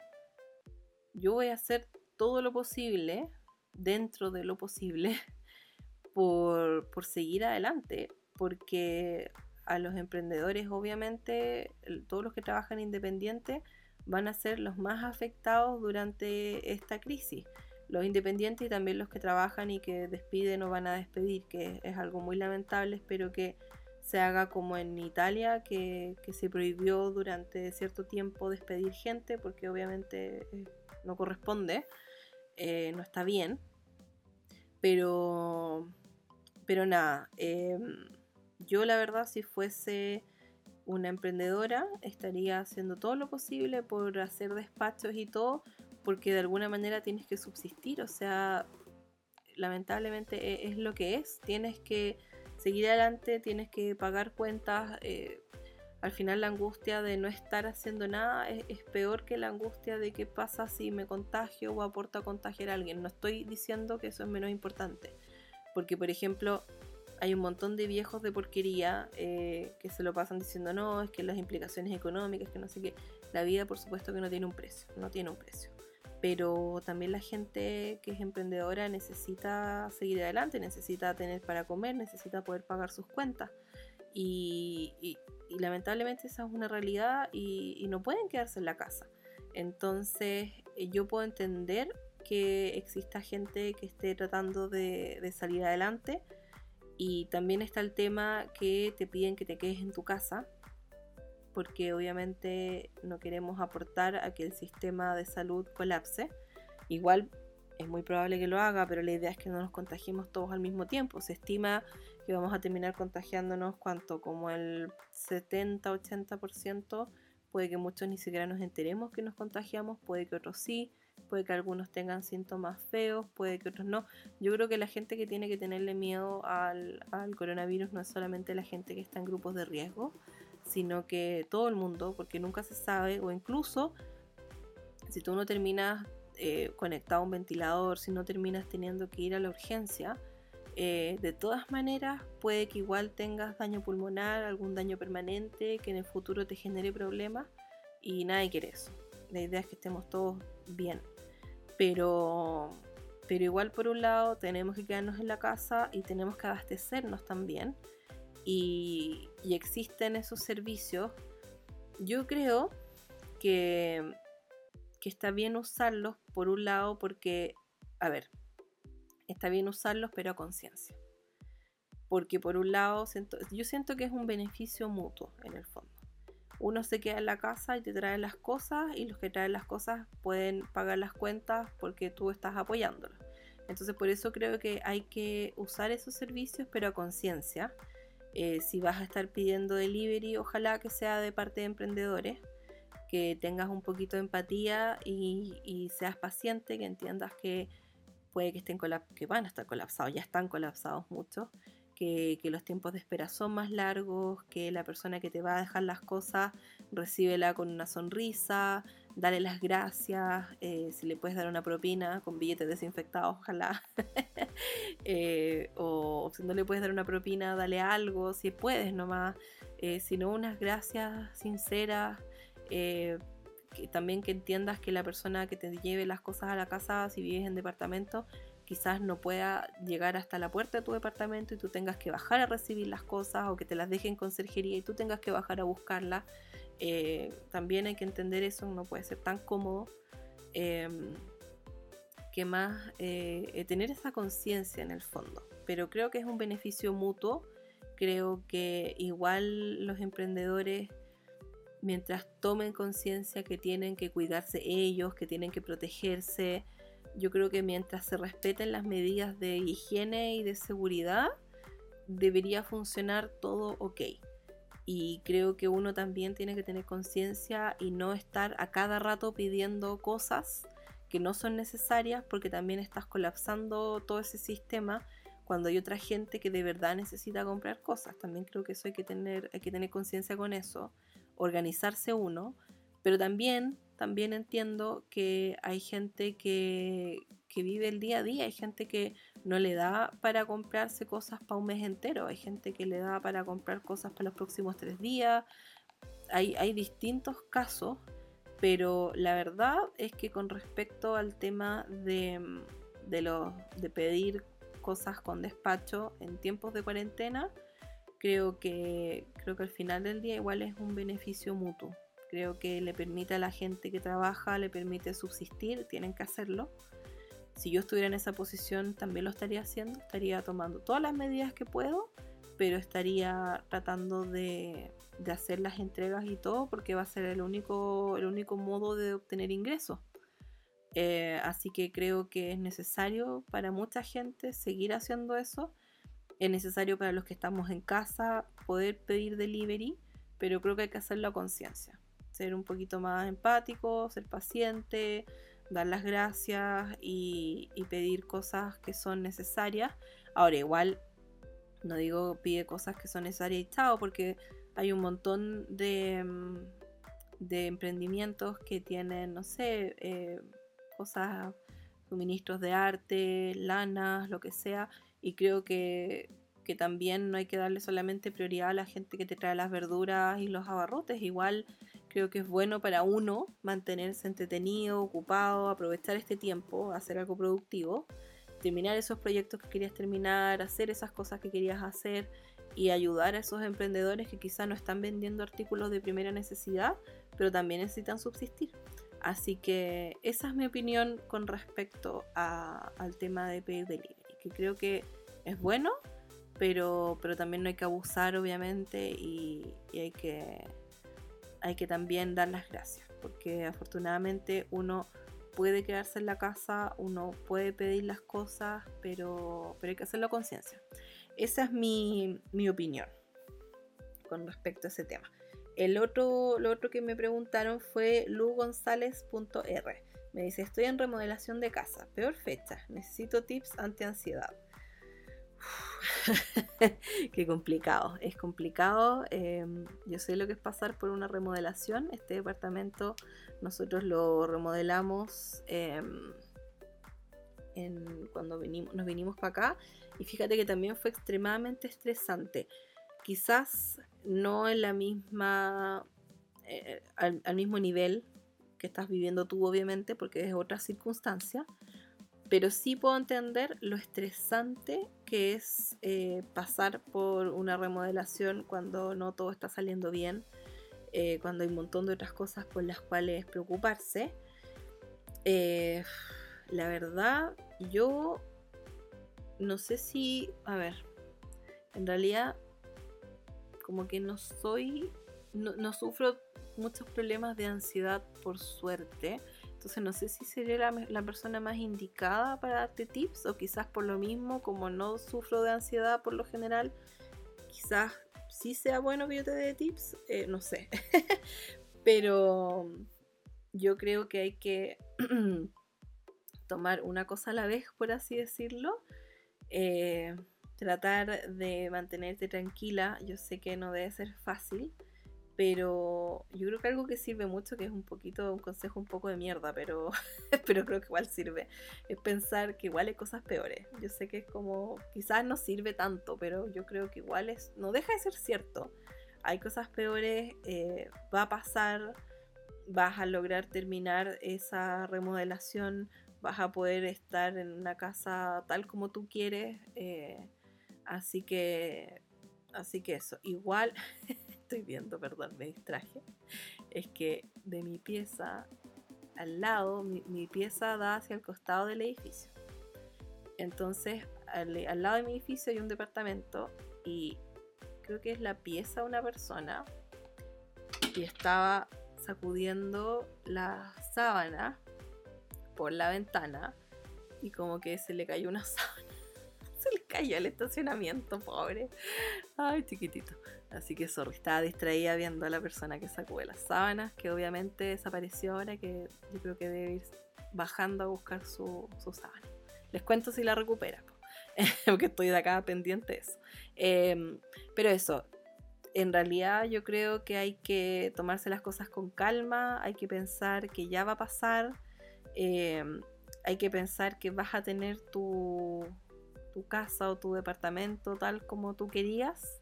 S1: yo voy a hacer todo lo posible, dentro de lo posible, *laughs* por, por seguir adelante, porque a los emprendedores, obviamente, todos los que trabajan independientes van a ser los más afectados durante esta crisis los independientes y también los que trabajan y que despiden o van a despedir, que es algo muy lamentable. Espero que se haga como en Italia, que, se prohibió durante cierto tiempo despedir gente, porque obviamente eh, no corresponde, eh, no está bien. Pero, pero nada, em, yo la verdad si fuese una emprendedora estaría haciendo todo lo posible por hacer despachos y todo porque de alguna manera tienes que subsistir, o sea, lamentablemente e, es, lo que es, tienes que seguir adelante, tienes que pagar cuentas, eh, al final la angustia de no estar haciendo nada es, peor que la angustia de qué pasa si me contagio o aporto a contagiar a alguien, no estoy diciendo que eso es menos importante, porque por ejemplo, hay un montón de viejos de porquería eh, que se lo pasan diciendo no, es que las implicaciones económicas, que no sé qué. La vida, por supuesto, que no tiene un precio, no tiene un precio pero también la gente que es emprendedora necesita seguir adelante, necesita tener para comer, necesita poder pagar sus cuentas. Y, lamentablemente esa es una realidad y, no pueden quedarse en la casa. Entonces eh, yo puedo entender que exista gente que esté tratando de, de salir adelante y también está el tema que te piden que te quedes en tu casa porque obviamente no queremos aportar a que el sistema de salud colapse. Igual es muy probable que lo haga, pero la idea es que no nos contagiemos todos al mismo tiempo. Se estima que vamos a terminar contagiándonos cuanto como el 70-80%. Puede que muchos ni siquiera nos enteremos que nos contagiamos, puede que otros sí, puede que algunos tengan síntomas feos, puede que otros no. Yo creo que la gente que tiene que tenerle miedo al, al coronavirus no es solamente la gente que está en grupos de riesgo, sino que todo el mundo, porque nunca se sabe, o incluso si tú no terminas eh, conectado a un ventilador, si no terminas teniendo que ir a la urgencia, eh, de todas maneras puede que igual tengas daño pulmonar, algún daño permanente, que en el futuro te genere problemas y nadie quiere eso. La idea es que estemos todos bien. Pero, pero igual por un lado tenemos que quedarnos en la casa y tenemos que abastecernos también. Y, existen esos servicios. Yo creo que que está bien usarlos, por un lado, porque, a ver, está bien usarlos, pero a conciencia. Porque por un lado, yo siento que es un beneficio mutuo en el fondo. Uno se queda en la casa y te trae las cosas y los que traen las cosas pueden pagar las cuentas porque tú estás apoyándolos. Entonces por eso creo que hay que usar esos servicios pero a conciencia. Eh, si vas a estar pidiendo delivery, ojalá que sea de parte de emprendedores que tengas un poquito de empatía y, seas paciente, que entiendas que puede que estén que van a estar colapsados, ya están colapsados mucho, que, los tiempos de espera son más largos, que la persona que te va a dejar las cosas recíbela con una sonrisa, dale las gracias, eh, si le puedes dar una propina con billetes desinfectados, ojalá, *laughs* eh, o, si no le puedes dar una propina, dale algo, si puedes nomás, eh, sino unas gracias sinceras. Que también que entiendas que la persona que te lleve las cosas a la casa, si vives en departamento, quizás no pueda llegar hasta la puerta de tu departamento y tú tengas que bajar a recibir las cosas o que te las dejen en conserjería y tú tengas que bajar a buscarlas. Eh, también hay que entender eso, no puede ser tan cómodo. Em, que más eh, tener esa conciencia en el fondo. Pero creo que es un beneficio mutuo. Creo que igual los emprendedores mientras tomen conciencia que tienen que cuidarse ellos, que tienen que protegerse, yo creo que mientras se respeten las medidas de higiene y de seguridad, debería funcionar todo ok. Y creo que uno también tiene que tener conciencia y no estar a cada rato pidiendo cosas que no son necesarias porque también estás colapsando todo ese sistema cuando hay otra gente que de verdad necesita comprar cosas. También creo que eso hay que tener, tener conciencia con eso organizarse uno, pero también, también entiendo que hay gente que, que vive el día a día, hay gente que no le da para comprarse cosas para un mes entero, hay gente que le da para comprar cosas para los próximos tres días, hay, hay distintos casos, pero la verdad es que con respecto al tema de, de, de pedir cosas con despacho en tiempos de cuarentena, creo que, creo que al final del día igual es un beneficio mutuo. Creo que le permite a la gente que trabaja, le permite subsistir, tienen que hacerlo. Si yo estuviera en esa posición también lo estaría haciendo, estaría tomando todas las medidas que puedo, pero estaría tratando de, de hacer las entregas y todo porque va a ser el único, el único modo de obtener ingresos. Eh, así que creo que es necesario para mucha gente seguir haciendo eso es necesario para los que estamos en casa poder pedir delivery, pero creo que hay que hacerlo a conciencia. Ser un poquito más empático, ser paciente, dar las gracias y, pedir cosas que son necesarias. Ahora, igual, no digo pide cosas que son necesarias y chao, porque hay un montón de, mm, emprendimientos que tienen, no sé, eh, cosas, suministros de arte, lanas, lo que sea, y creo que, también no hay que darle solamente prioridad a la gente que te trae las verduras y los abarrotes. Igual creo que es bueno para uno mantenerse entretenido, ocupado, aprovechar este tiempo, hacer algo productivo, terminar esos proyectos que querías terminar, hacer esas cosas que querías hacer y ayudar a esos emprendedores que quizá no están vendiendo artículos de primera necesidad, pero también necesitan subsistir. Así que esa es mi opinión con respecto al tema de pedir delivery que creo que es bueno, pero, pero también no hay que abusar, obviamente, y, hay, que, hay que también dar las gracias, porque afortunadamente uno puede quedarse en la casa, uno puede pedir las cosas, pero, pero hay que hacerlo con conciencia. Esa es mi, mi, opinión con respecto a ese tema. El otro, lo otro que me preguntaron fue lugonzález.r Me dice, estoy en remodelación de casa, peor fecha, necesito tips anti-ansiedad. *laughs* Qué complicado, es complicado. Em, yo sé lo que es pasar por una remodelación. Este departamento nosotros lo remodelamos em, cuando nos vinimos para acá y fíjate que también fue extremadamente estresante. Quizás no en la misma, eh, al, mismo nivel que estás viviendo tú, obviamente, porque es otra circunstancia, pero sí puedo entender lo estresante que es eh, pasar por una remodelación cuando no todo está saliendo bien, eh, cuando hay un montón de otras cosas por las cuales preocuparse. la verdad, yo no sé si, a ver, en realidad como que no soy, no, sufro muchos problemas de ansiedad por suerte. Entonces no sé si sería la, persona más indicada para darte tips o quizás por lo mismo, como no sufro de ansiedad por lo general, quizás sí sea bueno que yo te dé tips, eh, no sé. *laughs* Pero yo creo que hay que *clears throat* tomar una cosa a la vez, por así decirlo. Eh, tratar de mantenerte tranquila. Yo sé que no debe ser fácil, pero yo creo que algo que sirve mucho, que es un poquito, un consejo un poco de mierda, pero, *laughs* pero creo que igual sirve, es pensar que igual hay cosas peores. Yo sé que es como, quizás no sirve tanto, pero yo creo que igual es, no deja de ser cierto. Hay cosas peores, eh, va a pasar, vas a lograr terminar esa remodelación, vas a poder estar en una casa tal como tú quieres. Eh, así que, así que eso. Igual, *laughs* estoy viendo, perdón, me distraje. Es que de mi pieza al lado, mi, pieza da hacia el costado del edificio. Entonces, al, al, lado de mi edificio hay un departamento y creo que es la pieza de una persona y estaba sacudiendo la sábana por la ventana y como que se le cayó una *laughs* sábana. Cayó el estacionamiento, pobre. Ay, chiquitito. Así que sorry, estaba distraída viendo a la persona que sacó de las sábanas, que obviamente desapareció ahora, que yo creo que debe ir bajando a buscar su, su sábana. Les cuento si la recupera, *laughs* porque estoy de acá pendiente de eso. Em, pero eso, en realidad yo creo que hay que tomarse las cosas con calma, hay que pensar que ya va a pasar, Em, hay que pensar que vas a tener tu, casa o tu departamento tal como tú querías.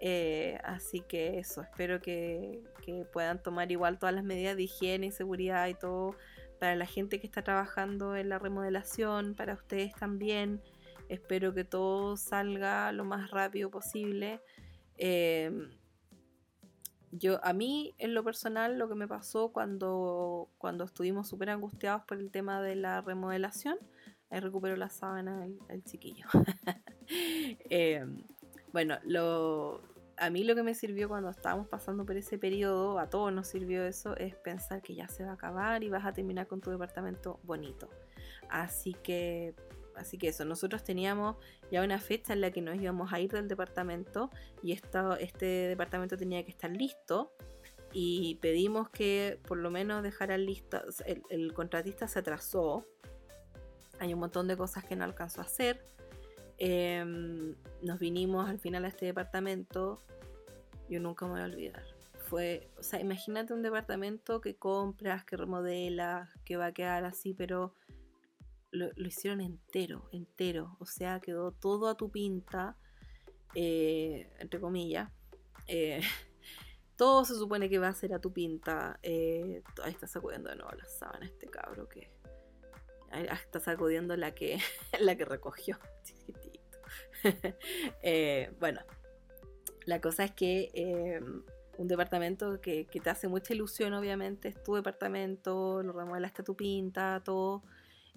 S1: Eh, así que eso, espero que, puedan tomar igual todas las medidas de higiene y seguridad y todo para la gente que está trabajando en la remodelación, para ustedes también. Espero que todo salga lo más rápido posible. Em, yo, a mí, en lo personal, lo que me pasó cuando, cuando estuvimos súper angustiados por el tema de la remodelación, ahí recuperó la sábana el, chiquillo. *laughs* Em, bueno, lo, a mí lo que me sirvió cuando estábamos pasando por ese periodo, a todos nos sirvió eso, es pensar que ya se va a acabar y vas a terminar con tu departamento bonito. Así que Así que eso, nosotros teníamos ya una fecha en la que nos íbamos a ir del departamento y este departamento tenía que estar listo y pedimos que por lo menos dejaran listo, el, contratista se atrasó, hay un montón de cosas que no alcanzó a hacer, em, nos vinimos al final a este departamento, yo nunca me voy a olvidar. Fue, o sea, imagínate un departamento que compras, que remodelas, que va a quedar así, pero lo, hicieron entero, entero. O sea, quedó todo a tu pinta, eh, entre comillas. Eh, *laughs* todo se supone que va a ser a tu pinta. Eh, ahí está sacudiendo de nuevo la sábana este cabro que. Está sacudiendo la que, *laughs* la que recogió. *laughs* Chiquitito. *laughs* bueno, la cosa es que un departamento que, que, te hace mucha ilusión, obviamente, es tu departamento, lo remodelaste tu pinta, todo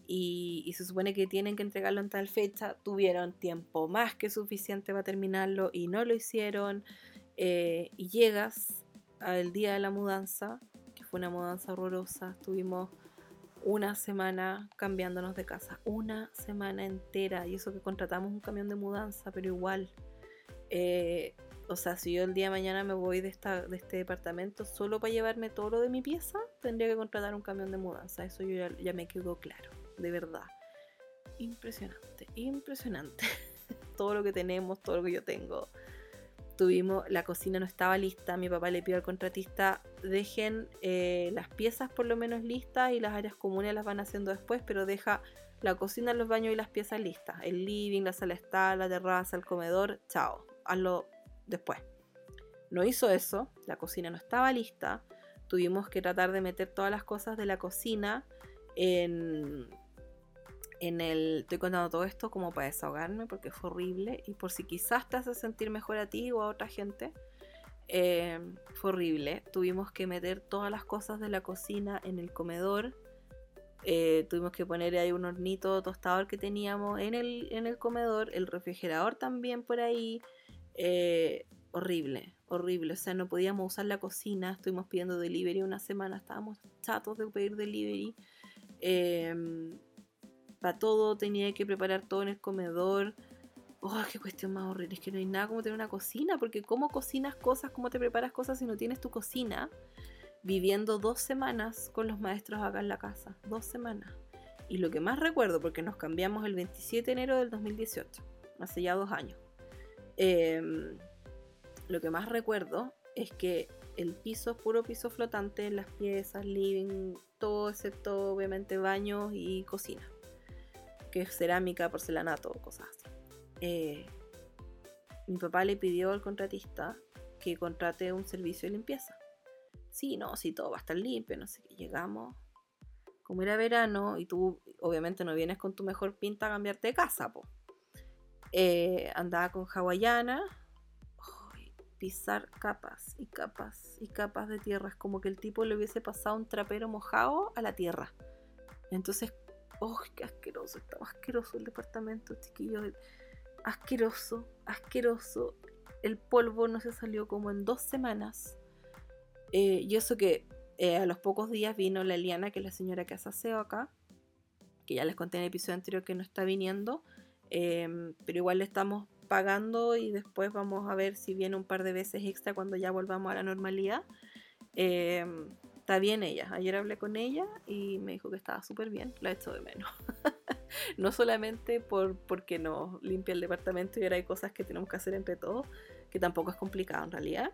S1: y, se supone que tienen que entregarlo en tal fecha, tuvieron tiempo más que suficiente para terminarlo y no lo hicieron. Eh, y llegas al día de la mudanza, que fue una mudanza horrorosa, estuvimos una semana cambiándonos de casa, una semana entera, y eso que contratamos un camión de mudanza, pero igual. Eh, o sea, si yo el día de mañana me voy de, esta, de este departamento solo para llevarme todo lo de mi pieza, tendría que contratar un camión de mudanza. Eso yo ya, me quedó claro, de verdad. Impresionante, impresionante. *laughs* todo lo que tenemos, todo lo que yo tengo. Tuvimos, la cocina no estaba lista, mi papá le pidió al contratista, dejen eh, las piezas por lo menos listas y las áreas comunes las van haciendo después, pero deja la cocina, los baños y las piezas listas. El living, la sala está, la terraza, el comedor, chao. Hazlo después. No hizo eso, la cocina no estaba lista, tuvimos que tratar de meter todas las cosas de la cocina en, en el... Estoy contando todo esto como para desahogarme porque fue horrible y por si quizás te hace sentir mejor a ti o a otra gente. Eh, fue horrible. Tuvimos que meter todas las cosas de la cocina en el comedor. Eh, tuvimos que poner ahí un hornito tostador que teníamos en el, en el comedor, el refrigerador también por ahí. Eh, horrible, horrible. O sea, no podíamos usar la cocina. Estuvimos pidiendo delivery una semana. Estábamos chatos de pedir delivery. Para todo tenía que preparar todo en el comedor. Oh, qué cuestión más horrible. Es que no hay nada como tener una cocina. Porque ¿cómo cocinas cosas? ¿Cómo te preparas cosas si no tienes tu cocina? Viviendo dos semanas con los maestros acá en la casa. Dos semanas. Y lo que más recuerdo, porque nos cambiamos el 27 de enero del 2018. Hace ya dos años. Em, lo que más recuerdo es que el piso puro piso flotante, las piezas, living, todo excepto obviamente baños y cocina, que es cerámica, porcelanato, cosas así. Eh, mi papá le pidió al contratista que contrate un servicio de limpieza. Sí, no, sí, todo va a estar limpio, no sé qué. Llegamos, como era verano y tú obviamente no vienes con tu mejor pinta a cambiarte de casa, po. Eh, andaba con hawaiana, pisar capas y capas y capas de tierra. Es como que el tipo le hubiese pasado un trapero mojado a la tierra. Entonces, ¡oh, qué asqueroso! Estaba asqueroso el departamento, chiquillo. Asqueroso, asqueroso. El polvo no se salió como en dos semanas. Eh, y eso que eh, a los pocos días vino la Eliana, que es la señora que hace aseo acá, que ya les conté en el episodio anterior que no está viniendo. Em, pero igual le estamos pagando y después vamos a ver si viene un par de veces extra cuando ya volvamos a la normalidad. Em, está bien ella. Ayer hablé con ella y me dijo que estaba súper bien. La he hecho de menos. *laughs* no solamente por, porque nos limpia el departamento y ahora hay cosas que tenemos que hacer entre todos, que tampoco es complicado en realidad.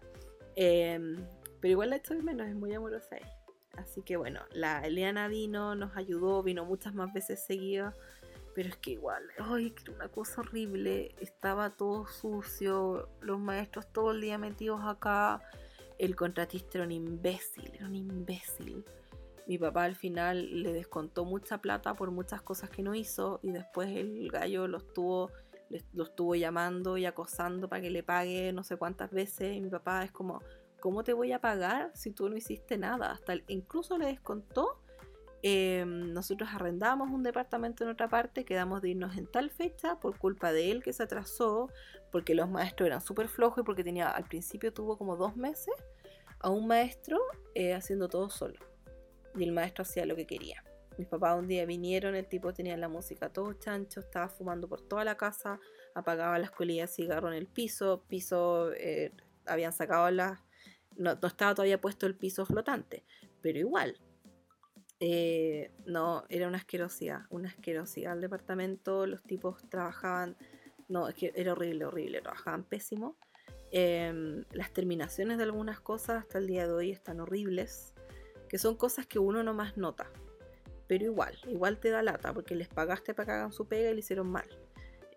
S1: Em, pero igual la he hecho de menos, es muy amorosa ella. Así que bueno, la Eliana vino, nos ayudó, vino muchas más veces seguidas pero es que igual, ay, que una cosa horrible. Estaba todo sucio, los maestros todo el día metidos acá. El contratista era un imbécil, era un imbécil. Mi papá al final le descontó mucha plata por muchas cosas que no hizo y después el gallo lo estuvo, lo estuvo llamando y acosando para que le pague no sé cuántas veces. Y mi papá es como, ¿cómo te voy a pagar si tú no hiciste nada? Hasta incluso le descontó Em, nosotros arrendamos un departamento en otra parte, quedamos de irnos en tal fecha por culpa de él que se atrasó, porque los maestros eran súper flojos y porque tenía, al principio tuvo como dos meses a un maestro eh, haciendo todo solo. Y el maestro hacía lo que quería. Mis papás un día vinieron, el tipo tenía la música todo chancho, estaba fumando por toda la casa, apagaba las colillas de cigarro en el piso, piso, eh, habían sacado las... no estaba todavía puesto el piso flotante, pero igual, eh, no, era una asquerosidad, una asquerosidad el departamento, los tipos trabajaban, no, es que era horrible, horrible, trabajaban pésimo. Em, las terminaciones de algunas cosas hasta el día de hoy están horribles, que son cosas que uno no más nota, pero igual, igual te da lata, porque les pagaste para que hagan su pega y le hicieron mal.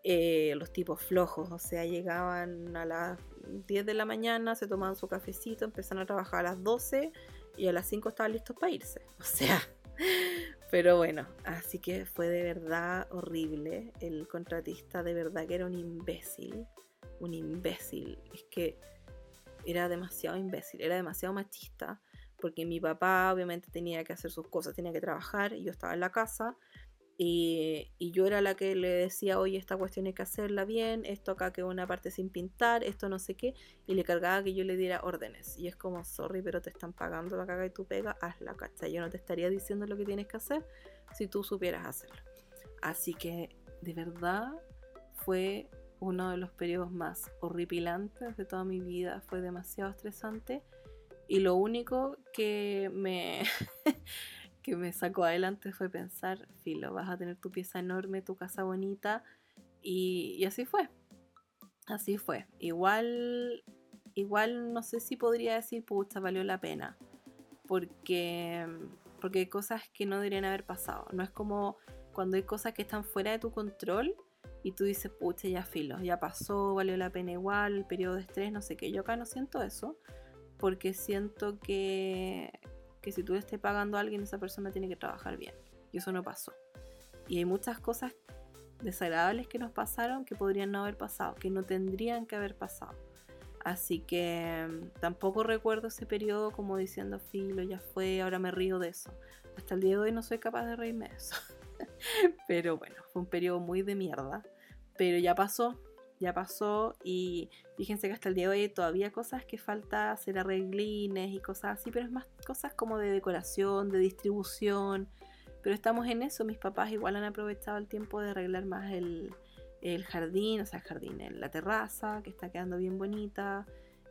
S1: Eh, los tipos flojos, o sea, llegaban a las 10 de la mañana, se tomaban su cafecito, empezaron a trabajar a las 12 y a las 5 estaban listos para irse. *laughs* O sea, pero bueno, así que fue de verdad horrible. El contratista de verdad que era un imbécil. Un imbécil. Es que era demasiado imbécil, era demasiado machista. Porque mi papá obviamente tenía que hacer sus cosas, tenía que trabajar y yo estaba en la casa y, yo era la que le decía, oye, esta cuestión hay que hacerla bien, esto acá quedó una parte sin pintar, esto no sé qué, y le cargaba que yo le diera órdenes. Y es como, sorry, pero te están pagando la caga y tú pega, hazla, cacha. Yo no te estaría diciendo lo que tienes que hacer si tú supieras hacerlo. Así que, de verdad, fue uno de los periodos más horripilantes de toda mi vida. Fue demasiado estresante. Y lo único que me, *laughs* que me sacó adelante fue pensar, filo, vas a tener tu pieza enorme, tu casa bonita. Y, y así fue. Así fue. Igual, igual no sé si podría decir, pucha, valió la pena. Porque, porque hay cosas que no deberían haber pasado. No es como cuando hay cosas que están fuera de tu control y tú dices, pucha, ya filo, ya pasó, valió la pena igual, el periodo de estrés, no sé qué. Yo acá no siento eso, porque siento que, que si tú le estés pagando a alguien, esa persona tiene que trabajar bien. Y eso no pasó. Y hay muchas cosas desagradables que nos pasaron que podrían no haber pasado, que no tendrían que haber pasado. Así que mm, tampoco recuerdo ese periodo como diciendo, filo, ya fue, ahora me río de eso. Hasta el día de hoy no soy capaz de reírme de eso. *laughs* pero bueno, fue un periodo muy de mierda. Pero ya pasó, ya pasó y fíjense que hasta el día de hoy todavía cosas que falta hacer arreglines y cosas así, pero es más cosas como de decoración, de distribución. Pero estamos en eso, mis papás igual han aprovechado el tiempo de arreglar más el, el jardín, o sea, el jardín, la terraza, que está quedando bien bonita.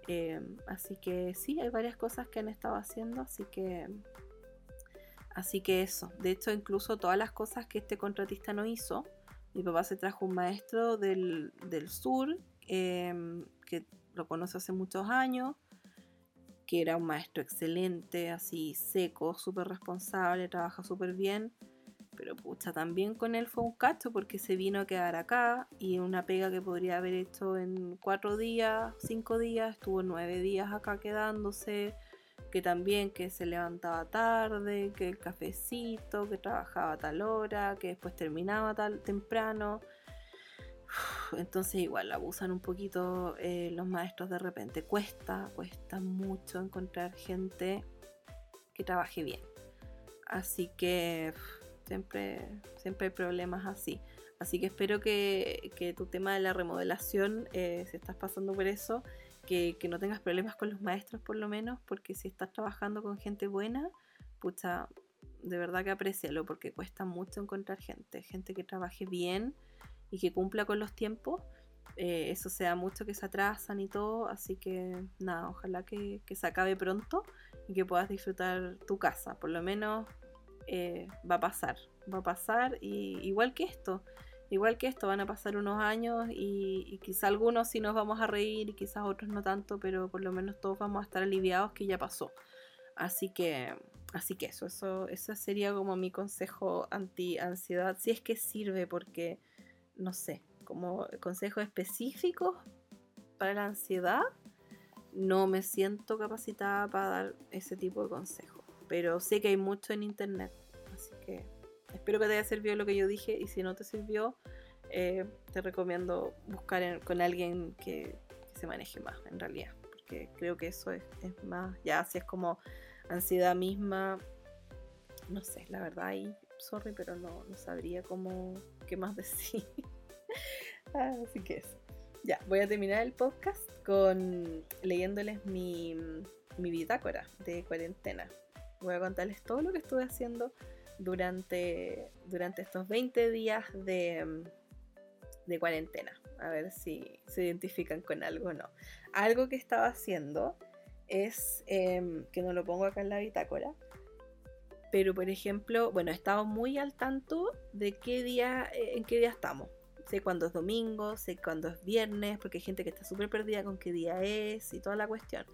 S1: Eh, así que sí, hay varias cosas que han estado haciendo, así que Así que eso, de hecho incluso todas las cosas que este contratista no hizo, mi papá se trajo un maestro del, sur em, que lo conoce hace muchos años, que era un maestro excelente, así seco, súper responsable, trabaja súper bien. Pero pucha, también con él fue un cacho porque se vino a quedar acá y una pega que podría haber hecho en cuatro días, cinco días, estuvo nueve días acá quedándose que también que se levantaba tarde, que el cafecito, que trabajaba a tal hora, que después terminaba tal temprano. Entonces igual abusan un poquito eh, los maestros de repente. Cuesta, cuesta mucho encontrar gente que trabaje bien. Así que siempre, siempre hay problemas así. Así que espero que, que tu tema de la remodelación, eh, si estás pasando por eso, que, no tengas problemas con los maestros por lo menos, porque si estás trabajando con gente buena, pucha, de verdad que aprecialo, porque cuesta mucho encontrar gente, gente que trabaje bien y que cumpla con los tiempos. Eh, eso sea mucho que se atrasan y todo, así que nada, ojalá que, se acabe pronto y que puedas disfrutar tu casa, por lo menos eh, va a pasar, va a pasar y igual que esto, igual que esto, van a pasar unos años y, quizá algunos sí nos vamos a reír y quizás otros no tanto, pero por lo menos todos vamos a estar aliviados que ya pasó. Así que, así que eso, eso, eso sería como mi consejo anti-ansiedad, si es que sirve, porque, no sé, como consejos específicos para la ansiedad, no me siento capacitada para dar ese tipo de consejos. Pero sé que hay mucho en internet, así que Espero que te haya servido lo que yo dije y si no te sirvió, eh, te recomiendo buscar con alguien que, se maneje más en realidad, porque creo que eso es, más, ya si es como ansiedad misma, no sé, la verdad, y sorry, pero no, sabría cómo, qué más *laughs* decir. Así que eso. Ya, voy a terminar el podcast con leyéndoles mi, mi bitácora de cuarentena. Voy a contarles todo lo que estuve haciendo durante, durante estos 20 días de, de cuarentena. A ver si se identifican con algo o no. Algo que estaba haciendo es, em, que no lo pongo acá en la bitácora, pero por ejemplo, bueno, he estado muy al tanto de qué día, eh, en qué día estamos. Sé cuándo es domingo, sé cuándo es viernes, porque hay gente que está súper perdida con qué día es y toda la cuestión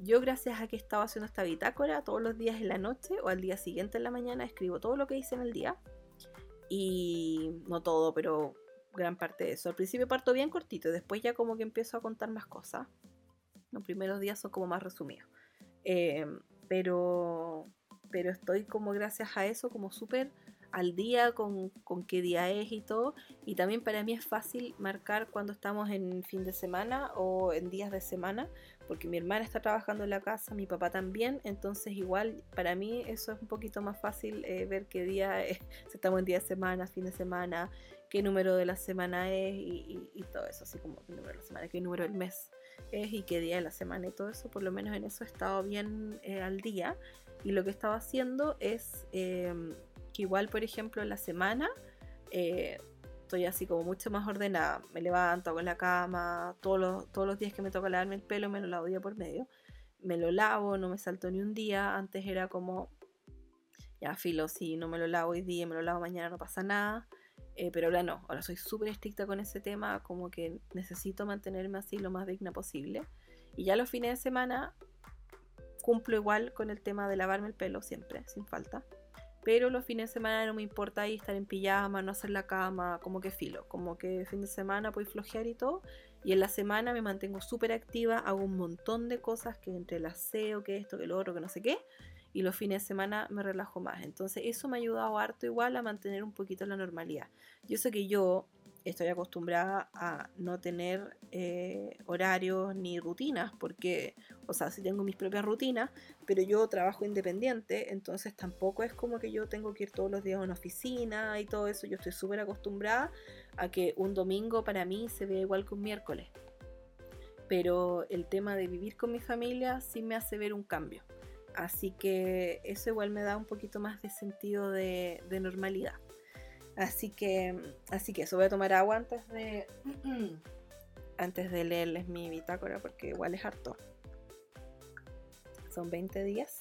S1: yo gracias a que estaba haciendo esta bitácora todos los días en la noche o al día siguiente en la mañana escribo todo lo que hice en el día. Y no todo, pero gran parte de eso. Al principio parto bien cortito, después ya como que empiezo a contar más cosas. Los primeros días son como más resumidos. Eh, pero, pero estoy como gracias a eso como súper al día con, con, qué día es y todo. Y también para mí es fácil marcar cuando estamos en fin de semana o en días de semana, porque mi hermana está trabajando en la casa, mi papá también, entonces igual para mí eso es un poquito más fácil eh, ver qué día es, *laughs* si estamos en día de semana, fin de semana, qué número de la semana es y, todo eso, así como qué número de la semana, qué número del mes es y qué día de la semana y todo eso, por lo menos en eso he estado bien eh, al día. Y lo que estaba haciendo es... Em, igual, por ejemplo, en la semana, eh, estoy así como mucho más ordenada. Me levanto, hago la cama, todos los, todos los días que me toca lavarme el pelo me lo lavo día por medio. Me lo lavo, no me salto ni un día. Antes era como, ya filo, si no me lo lavo hoy día, me lo lavo mañana, no pasa nada. Eh, pero ahora no, ahora soy súper estricta con ese tema, como que necesito mantenerme así lo más digna posible. Y ya los fines de semana cumplo igual con el tema de lavarme el pelo siempre, sin falta. Pero los fines de semana no me importa ahí estar en pijama, no hacer la cama, como que filo. Como que fin de semana puedo flojear y todo. Y en la semana me mantengo súper activa, hago un montón de cosas que entre el aseo, que esto, que lo otro, que no sé qué. Y los fines de semana me relajo más. Entonces eso me ha ayudado harto igual a mantener un poquito la normalidad. Yo sé que yo estoy acostumbrada a no tener eh, horarios ni rutinas, porque, o sea, sí tengo mis propias rutinas, pero yo trabajo independiente, entonces tampoco es como que yo tengo que ir todos los días a una oficina y todo eso. Yo estoy súper acostumbrada a que un domingo para mí se vea igual que un miércoles. Pero el tema de vivir con mi familia sí me hace ver un cambio. Así que eso igual me da un poquito más de sentido de normalidad. Así que, así que eso voy a tomar agua antes de *clears throat* antes de leerles mi bitácora porque igual es harto. Son 20 días.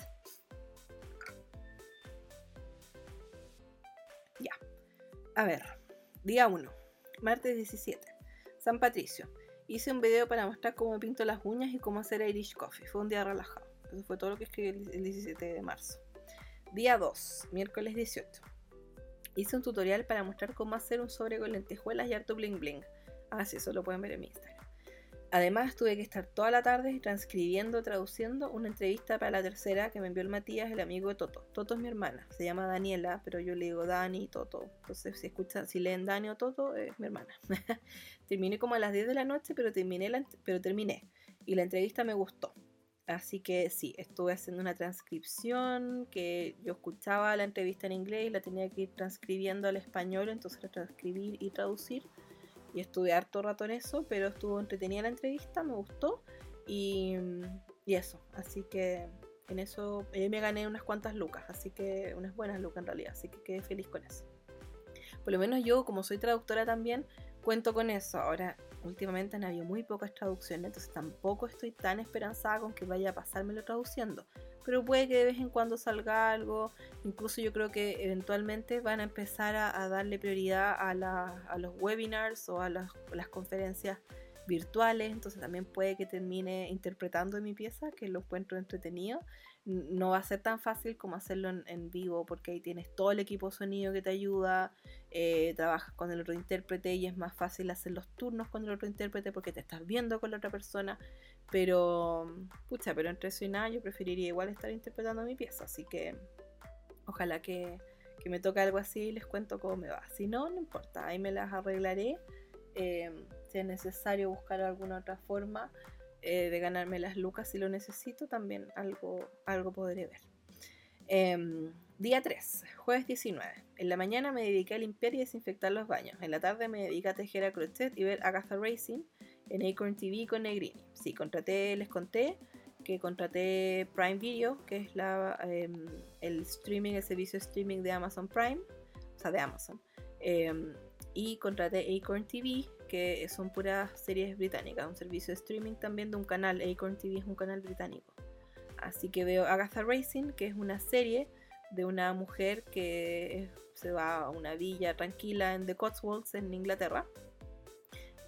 S1: Ya. A ver, día 1, martes 17. San Patricio. Hice un video para mostrar cómo pinto las uñas y cómo hacer Irish Coffee. Fue un día relajado. Eso fue todo lo que escribí el 17 de marzo. Día 2, miércoles 18 hice un tutorial para mostrar cómo hacer un sobre con lentejuelas y harto bling bling. Ah, sí, eso lo pueden ver en mi Instagram. Además, tuve que estar toda la tarde transcribiendo, traduciendo una entrevista para la tercera que me envió el Matías, el amigo de Toto. Toto es mi hermana, se llama Daniela, pero yo le digo Dani y Toto. Entonces, si escuchan, si leen Dani o Toto, es mi hermana. *laughs* terminé como a las 10 de la noche, pero terminé, pero terminé. Y la entrevista me gustó. Así que sí, estuve haciendo una transcripción que yo escuchaba la entrevista en inglés y la tenía que ir transcribiendo al español, entonces era transcribir y traducir. Y estuve harto rato en eso, pero estuvo entretenida la entrevista, me gustó y, y eso. Así que en eso eh, me gané unas cuantas lucas, así que unas buenas lucas en realidad, así que quedé feliz con eso. Por lo menos yo, como soy traductora también, cuento con eso. Ahora, últimamente han habido muy pocas traducciones, entonces tampoco estoy tan esperanzada con que vaya a pasármelo traduciendo. Pero puede que de vez en cuando salga algo, incluso yo creo que eventualmente van a empezar a, darle prioridad a, los webinars o a las, las conferencias virtuales, entonces también puede que termine interpretando mi pieza, que lo encuentro entretenido no va a ser tan fácil como hacerlo en, vivo porque ahí tienes todo el equipo sonido que te ayuda, eh, trabajas con el otro intérprete y es más fácil hacer los turnos con el otro intérprete porque te estás viendo con la otra persona, pero pucha, pero entre eso y nada yo preferiría igual estar interpretando mi pieza, así que ojalá que, me toque algo así y les cuento cómo me va, si no, no importa, ahí me las arreglaré, eh, si es necesario buscar alguna otra forma eh, de ganarme las lucas si lo necesito, también algo, algo podré ver. Em, día 3, jueves 19. En la mañana me dediqué a limpiar y desinfectar los baños. En la tarde me dediqué a tejer a crochet y ver Agatha Racing en Acorn TV con Negrini. Sí, contraté, les conté que contraté Prime Video, que es la, em, el streaming, el servicio de streaming de Amazon Prime, o sea, de Amazon. Em, y contraté Acorn TV, que son puras series británicas, un servicio de streaming también de un canal, Acorn TV es un canal británico. Así que veo Agatha Racing, que es una serie de una mujer que se va a una villa tranquila en The Cotswolds, en Inglaterra.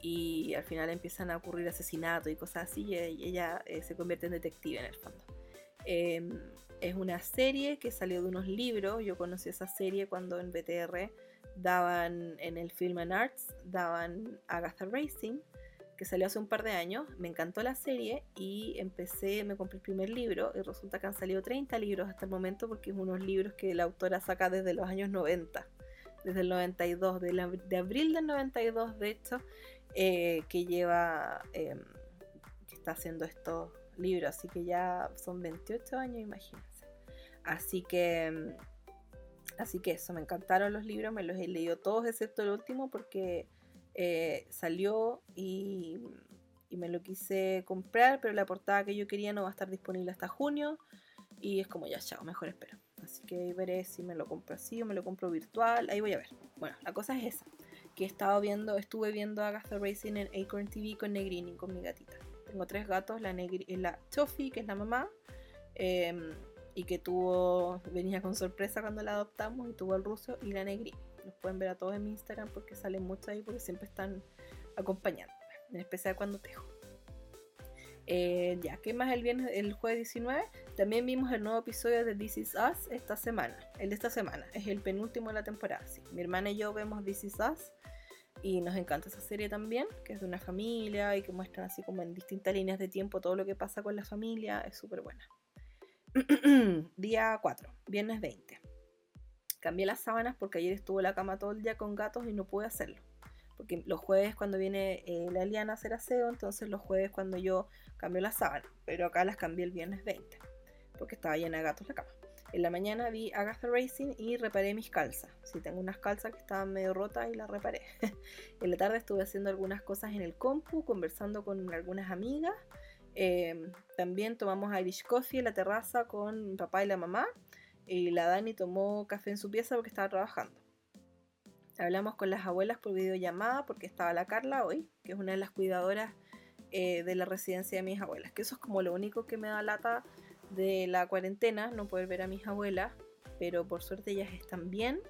S1: Y al final empiezan a ocurrir asesinatos y cosas así, y ella eh, se convierte en detective en el fondo. Em, es una serie que salió de unos libros, yo conocí esa serie cuando en BTR daban en el Film and Arts, daban Agatha Racing, que salió hace un par de años. Me encantó la serie y empecé, me compré el primer libro y resulta que han salido 30 libros hasta el momento porque es unos libros que la autora saca desde los años 90, desde el 92, de, de abril del 92 de hecho, eh, que lleva, em, que está haciendo estos libros, así que ya son 28 años, imagínense. Así que em, Así que eso, me encantaron los libros, me los he leído todos excepto el último porque eh, salió y, me lo quise comprar, pero la portada que yo quería no va a estar disponible hasta junio y es como ya, chao, mejor espero. Así que veré si me lo compro así o me lo compro virtual, ahí voy a ver. Bueno, la cosa es esa,
S2: que estaba viendo, estuve viendo Agatha Racing en Acorn TV con Negrini, con mi gatita. Tengo tres gatos, la, Negri, la Toffee, que es la mamá, em, y que tuvo, venía con sorpresa cuando la adoptamos, y tuvo el ruso y la Negrini. Los pueden ver a todos en mi Instagram porque salen mucho ahí, porque siempre están acompañando, en especial cuando tejo. Eh, ya, ¿qué más el viernes, el jueves 19? También vimos el nuevo episodio de This Is Us esta semana. El de esta semana, es el penúltimo de la temporada. Sí. Mi hermana y yo vemos This Is Us y nos encanta esa serie también, que es de una familia y que muestran así como en distintas líneas de tiempo todo lo que pasa con la familia. Es súper buena. *clears throat* día 4, viernes 20. Cambié las sábanas porque ayer estuve en la cama todo el día con gatos y no pude hacerlo porque los jueves cuando viene eh, la Liana a hacer aseo, entonces los jueves cuando yo cambio la sábana, pero acá las cambié el viernes 20, porque estaba llena de gatos la cama. En la mañana vi Agatha Racing y reparé mis calzas. Sí, tengo unas calzas que estaban medio rotas y las reparé. *laughs* en la tarde estuve haciendo algunas cosas en el compu, conversando con algunas amigas. Em, también tomamos Irish Coffee en la terraza con mi papá y la mamá. Y la Dani tomó café en su pieza porque estaba trabajando. Hablamos con las abuelas por videollamada porque estaba la Carla hoy, que es una de las cuidadoras eh, de la residencia de mis abuelas. Que eso es como lo único que me da lata de la cuarentena, no poder ver a mis abuelas, pero por suerte ellas están bien.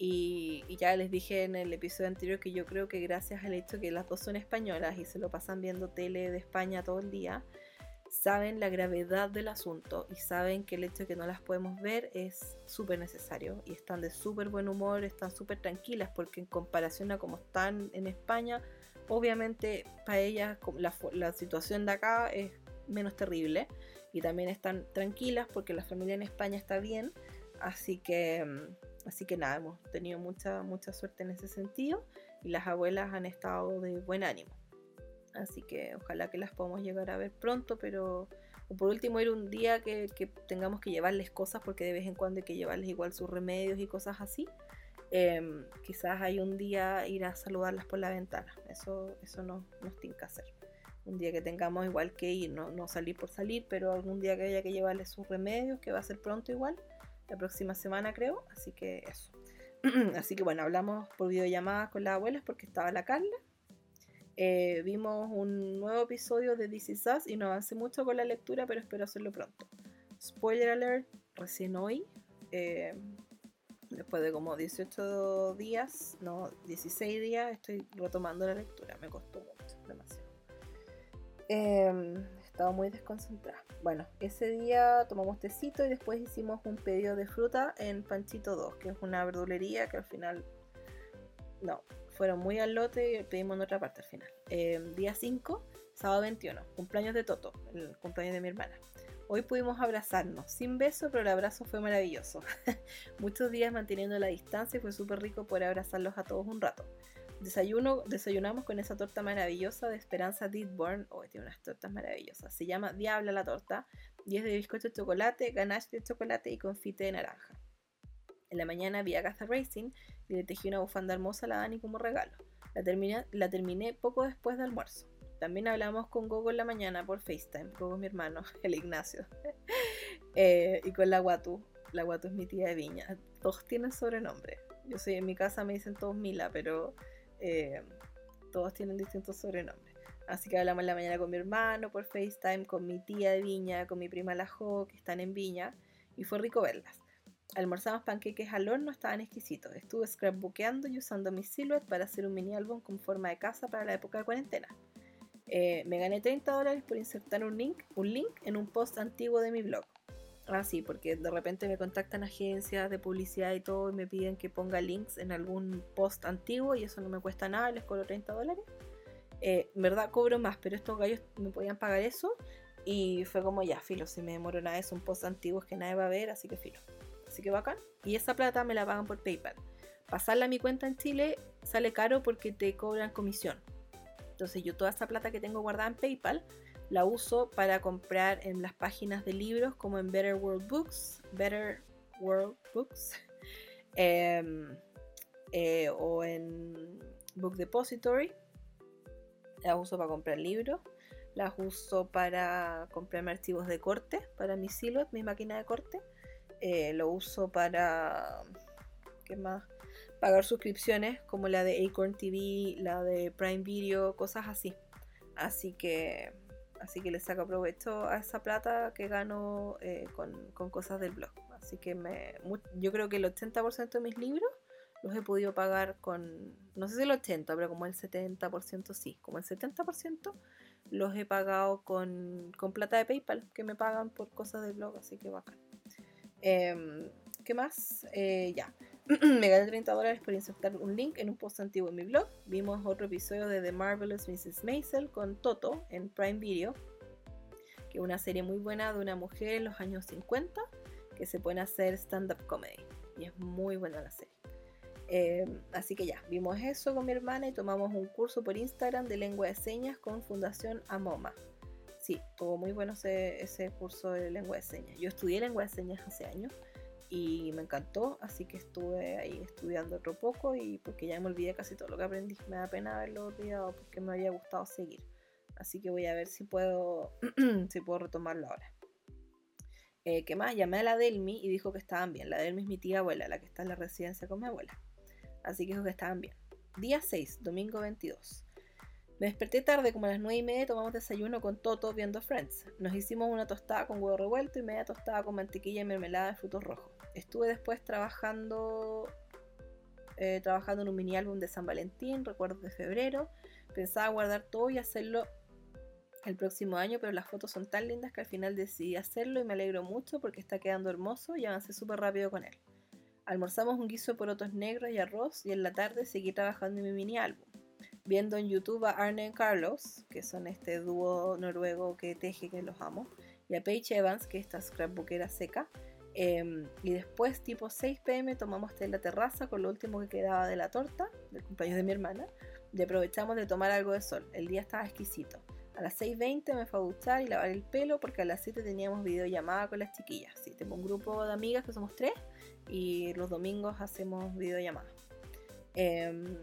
S2: Y, y, ya les dije en el episodio anterior que yo creo que gracias al hecho que las dos son españolas y se lo pasan viendo tele de España todo el día, saben la gravedad del asunto y saben que el hecho de que no las podemos ver es súper necesario y están de súper buen humor, están súper tranquilas porque en comparación a como están en España, obviamente para ellas la, la situación de acá es menos terrible y también están tranquilas porque la familia en España está bien, así que mm, así que nada, hemos tenido mucha mucha suerte en ese sentido y las abuelas han estado de buen ánimo. Así que ojalá que las podamos llegar a ver pronto, pero o por último ir un día que, tengamos que llevarles cosas, porque de vez en cuando hay que llevarles igual sus remedios y cosas así. Em, quizás hay un día ir a saludarlas por la ventana. Eso, eso no, nos tiene que hacer. Un día que tengamos igual que ir, no, no salir por salir, pero algún día que haya que llevarles sus remedios, que va a ser pronto igual, la próxima semana creo. Así que eso. *clears throat* así que bueno, hablamos por videollamada con las abuelas porque estaba la Carla eh, vimos un nuevo episodio de This Is Us y no avancé mucho con la lectura, pero espero hacerlo pronto. Spoiler alert, recién hoy, eh, después de como 18 días, no, 16 días, estoy retomando la lectura. Me costó mucho, demasiado. Eh, he estado muy desconcentrada. Bueno, ese día tomamos tecito y después hicimos un pedido de fruta en Panchito 2, que es una verdulería que al final no, fueron muy al lote y pedimos en otra parte al final. Em, día 5, sábado 21, cumpleaños de Toto, el cumpleaños de mi hermana. Hoy pudimos abrazarnos, sin beso, pero el abrazo fue maravilloso. *laughs* Muchos días manteniendo la distancia y fue súper rico poder abrazarlos a todos un rato. Desayuno, desayunamos con esa torta maravillosa de Esperanza Didborn. Oh, tiene unas tortas maravillosas. Se llama Diabla la torta y es de bizcocho de chocolate, ganache de chocolate y confite de naranja. En la mañana vi a Agatha Racing y le tejí una bufanda hermosa a la Dani como regalo. La terminé, la terminé poco después de almuerzo. También hablamos con Gogo en la mañana por FaceTime. Gogo es mi hermano, *laughs* el Ignacio. *laughs* Eh, y con la Guatu. La Guatu es mi tía de Viña. Todos tienen sobrenombre. Yo soy en mi casa me dicen todos Mila, pero eh, todos tienen distintos sobrenombres. Así que hablamos en la mañana con mi hermano por FaceTime, con mi tía de Viña, con mi prima Lajo, que están en Viña. Y fue rico verlas. Almorzamos panqueques al horno, estaban exquisitos. Estuve scrapbookeando y usando mi silhouette para hacer un mini álbum con forma de casa para la época de cuarentena. Eh, me gané 30 dólares por insertar un link, un link en un post antiguo de mi blog. Ah, sí, porque de repente me contactan agencias de publicidad y todo y me piden que ponga links en algún post antiguo y eso no me cuesta nada, les cobro 30 dólares. Eh, en verdad cobro más, pero estos gallos me podían pagar eso y fue como ya, filo, si me demoro nada es un post antiguo que nadie va a ver, así que filo. Así que bacán. Y esa plata me la pagan por PayPal. Pasarla a mi cuenta en Chile sale caro porque te cobran comisión. Entonces yo toda esa plata que tengo guardada en PayPal la uso para comprar en las páginas de libros como en Better World Books, Better World Books, *laughs* em, eh, o en Book Depository. La uso para comprar libros. Las uso para comprarme archivos de corte para mi silhouette, mi máquina de corte. Eh, lo uso para. ¿Qué más? pagar suscripciones como la de Acorn TV, la de Prime Video, cosas así. Así que, así que le saco provecho a esa plata que gano eh, con, con, cosas del blog. Así que me, yo creo que el 80% de mis libros los he podido pagar con, no sé si el 80, pero como el 70% sí, como el 70% los he pagado con, con plata de PayPal, que me pagan por cosas del blog, así que bacán. Em, ¿Qué más? Eh, ya. *clears throat* me gané 30 dólares por insertar un link en un post antiguo en mi blog. Vimos otro episodio de The Marvelous Mrs. Maisel con Toto en Prime Video, que es una serie muy buena de una mujer en los años 50 que se puede hacer stand-up comedy. Y es muy buena la serie. Em, así que ya, vimos eso con mi hermana y tomamos un curso por Instagram de lengua de señas con Fundación Amoma. Sí, tuvo muy bueno ese, ese curso de lengua de señas. Yo estudié lengua de señas hace años y me encantó, así que estuve ahí estudiando otro poco y porque ya me olvidé casi todo lo que aprendí. Me da pena haberlo olvidado porque me había gustado seguir. Así que voy a ver si puedo, *clears throat* si puedo retomarlo ahora. Eh, ¿Qué más? Llamé a la Delmi y dijo que estaban bien. La Delmi es mi tía abuela, la que está en la residencia con mi abuela. Así que dijo que estaban bien. Día 6, domingo 22. Me desperté tarde, como a las 9 y media, tomamos desayuno con Toto viendo Friends. Nos hicimos una tostada con huevo revuelto y media tostada con mantequilla y mermelada de frutos rojos. Estuve después trabajando eh, trabajando en un mini álbum de San Valentín, recuerdos de febrero. Pensaba guardar todo y hacerlo el próximo año, pero las fotos son tan lindas que al final decidí hacerlo y me alegro mucho porque está quedando hermoso y avancé súper rápido con él. Almorzamos un guiso de porotos negros y arroz y en la tarde seguí trabajando en mi mini álbum. Viendo en YouTube a Arne y Carlos, que son este dúo noruego que teje, que los amo, y a Paige Evans, que es esta scrapbookera seca. Em, y después, tipo 6 pm, tomamos té en la terraza con lo último que quedaba de la torta, del cumpleaños de mi hermana, y aprovechamos de tomar algo de sol. El día estaba exquisito. A las 6.20 me fue a duchar y lavar el pelo porque a las 7 teníamos videollamada con las chiquillas. Sí, tengo un grupo de amigas que somos tres y los domingos hacemos videollamada. Em,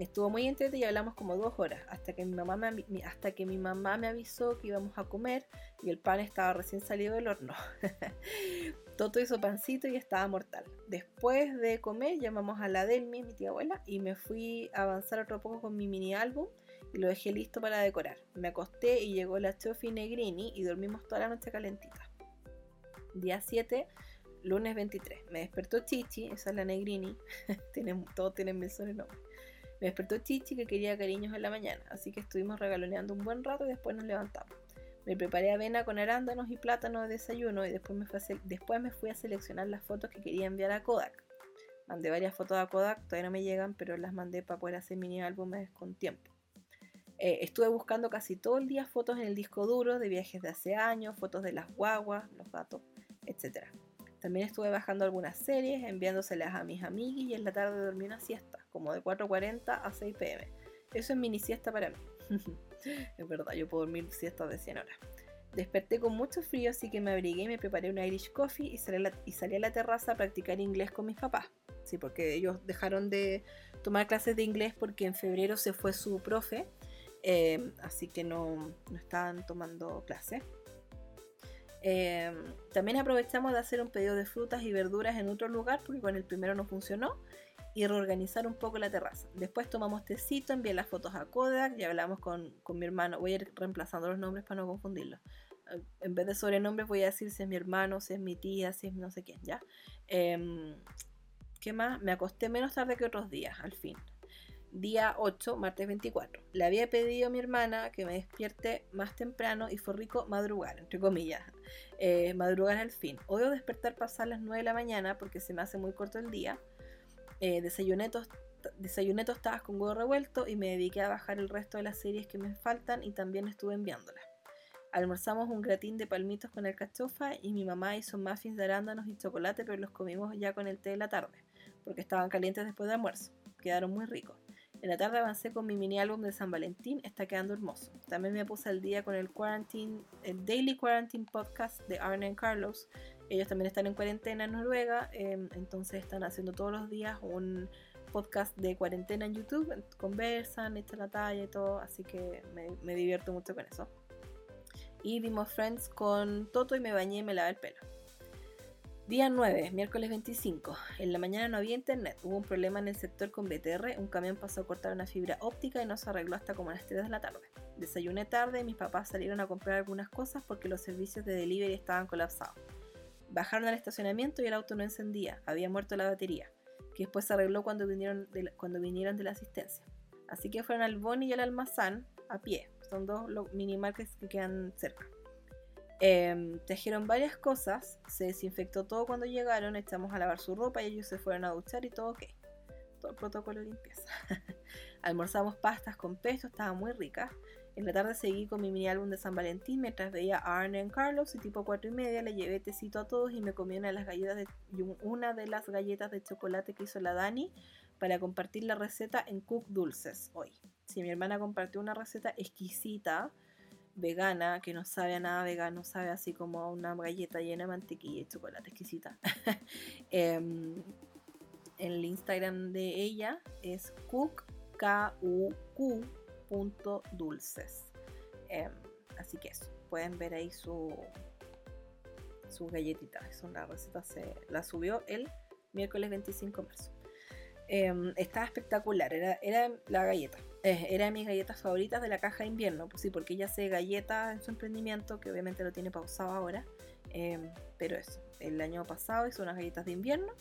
S2: estuvo muy entretenido y hablamos como dos horas hasta que mi mamá me, hasta que mi mamá me avisó que íbamos a comer y el pan estaba recién salido del horno. *laughs* Toto hizo pancito y estaba mortal. Después de comer llamamos a la Delmi, mi tía abuela, y me fui a avanzar otro poco con mi mini álbum y lo dejé listo para decorar. Me acosté y llegó la Chofi Negrini y dormimos toda la noche calentita. Día 7 lunes 23. Me despertó Chichi, esa es la Negrini, *laughs* tienen, todos tienen mil nombre. Me despertó Chichi que quería cariños en la mañana, así que estuvimos regaloneando un buen rato y después nos levantamos. Me preparé avena con arándanos y plátanos de desayuno y después me, fui a, seleccionar las fotos que quería enviar a Kodak. Mandé varias fotos a Kodak, todavía no me llegan, pero las mandé para poder hacer mini álbumes con tiempo. Eh, estuve buscando casi todo el día fotos en el disco duro de viajes de hace años, fotos de las guaguas, los gatos, etc. También estuve bajando algunas series, enviándoselas a mis amiguis y en la tarde dormí una siesta, como de 4.40 a 6 pm. Eso es mini siesta para mí. *laughs* *laughs* es verdad, yo puedo dormir siestas de 100 horas. Desperté con mucho frío, así que me abrigué y me preparé una Irish Coffee y salí, a la, terraza a practicar inglés con mis papás. Sí, porque ellos dejaron de tomar clases de inglés porque en febrero se fue su profe, eh, así que no, no estaban tomando clases. Em, también aprovechamos de hacer un pedido de frutas y verduras en otro lugar porque con el primero no funcionó y reorganizar un poco la terraza. Después tomamos tecito, envié las fotos a Kodak y hablamos con, mi hermano. Voy a ir reemplazando los nombres para no confundirlos. Eh, en vez de sobrenombres voy a decir si es mi hermano, si es mi tía, si es no sé quién, ¿ya? Em, ¿Qué más? Me acosté menos tarde que otros días, al fin día 8, martes 24. Le había pedido a mi hermana que me despierte más temprano y fue rico madrugar, entre comillas. Eh, madrugar al fin. Odio despertar pasar las 9 de la mañana porque se me hace muy corto el día. Eh, desayuné, tostadas con huevo revuelto y me dediqué a bajar el resto de las series que me faltan y también estuve enviándolas. Almorzamos un gratín de palmitos con alcachofa y mi mamá hizo muffins de arándanos y chocolate, pero los comimos ya con el té de la tarde, porque estaban calientes después de almuerzo. Quedaron muy ricos. En la tarde avancé con mi mini álbum de San Valentín, está quedando hermoso. También me puse al día con el Daily Quarantine Podcast de Arne y Carlos. Ellos también están en cuarentena en Noruega, em, entonces están haciendo todos los días un podcast de cuarentena en YouTube, conversan, echan la talla y todo, así que me, me divierto mucho con eso. Y vimos Friends con Toto y me bañé y me lavé el pelo. Día 9, miércoles 25. En la mañana no había internet. Hubo un problema en el sector con BTR. Un camión pasó a cortar una fibra óptica y no se arregló hasta como las 3 de la tarde. Desayuné tarde y mis papás salieron a comprar algunas cosas porque los servicios de delivery estaban colapsados. Bajaron al estacionamiento y el auto no encendía. Había muerto la batería, que después se arregló cuando vinieron de, cuando vinieron de la asistencia. Así que fueron al Boni y al Almazán a pie. Son dos mini markets que quedan cerca. Eh, varias cosas, se desinfectó todo cuando llegaron, echamos a lavar su ropa y ellos se fueron a duchar y todo ok. Todo protocolo limpieza. *laughs* Almorzamos pastas con pesto, estaba muy rica. En la tarde seguí con mi mini álbum de San Valentín mientras veía a Arne en Carlos y tipo 4 y media le llevé tecito a todos y me comí una de las galletas de, una de las galletas de chocolate que hizo la Dani para compartir la receta en Cook Dulces hoy. Si mi hermana compartió una receta exquisita vegana, que no sabe a nada vegano, sabe así como una galleta llena de mantequilla y chocolate exquisita. *laughs* Em, el Instagram de ella es cook, k u punto dulces. Em, así que eso, pueden ver ahí su su galletita. Es una receta, se la subió el miércoles 25 de marzo. Em, estaba espectacular, era, era la galleta. Eh, era de mis galletas favoritas de la caja de invierno, pues sí, porque ella hace galletas en su emprendimiento, que obviamente lo tiene pausado ahora. Em, pero eso, el año pasado hizo unas galletas de invierno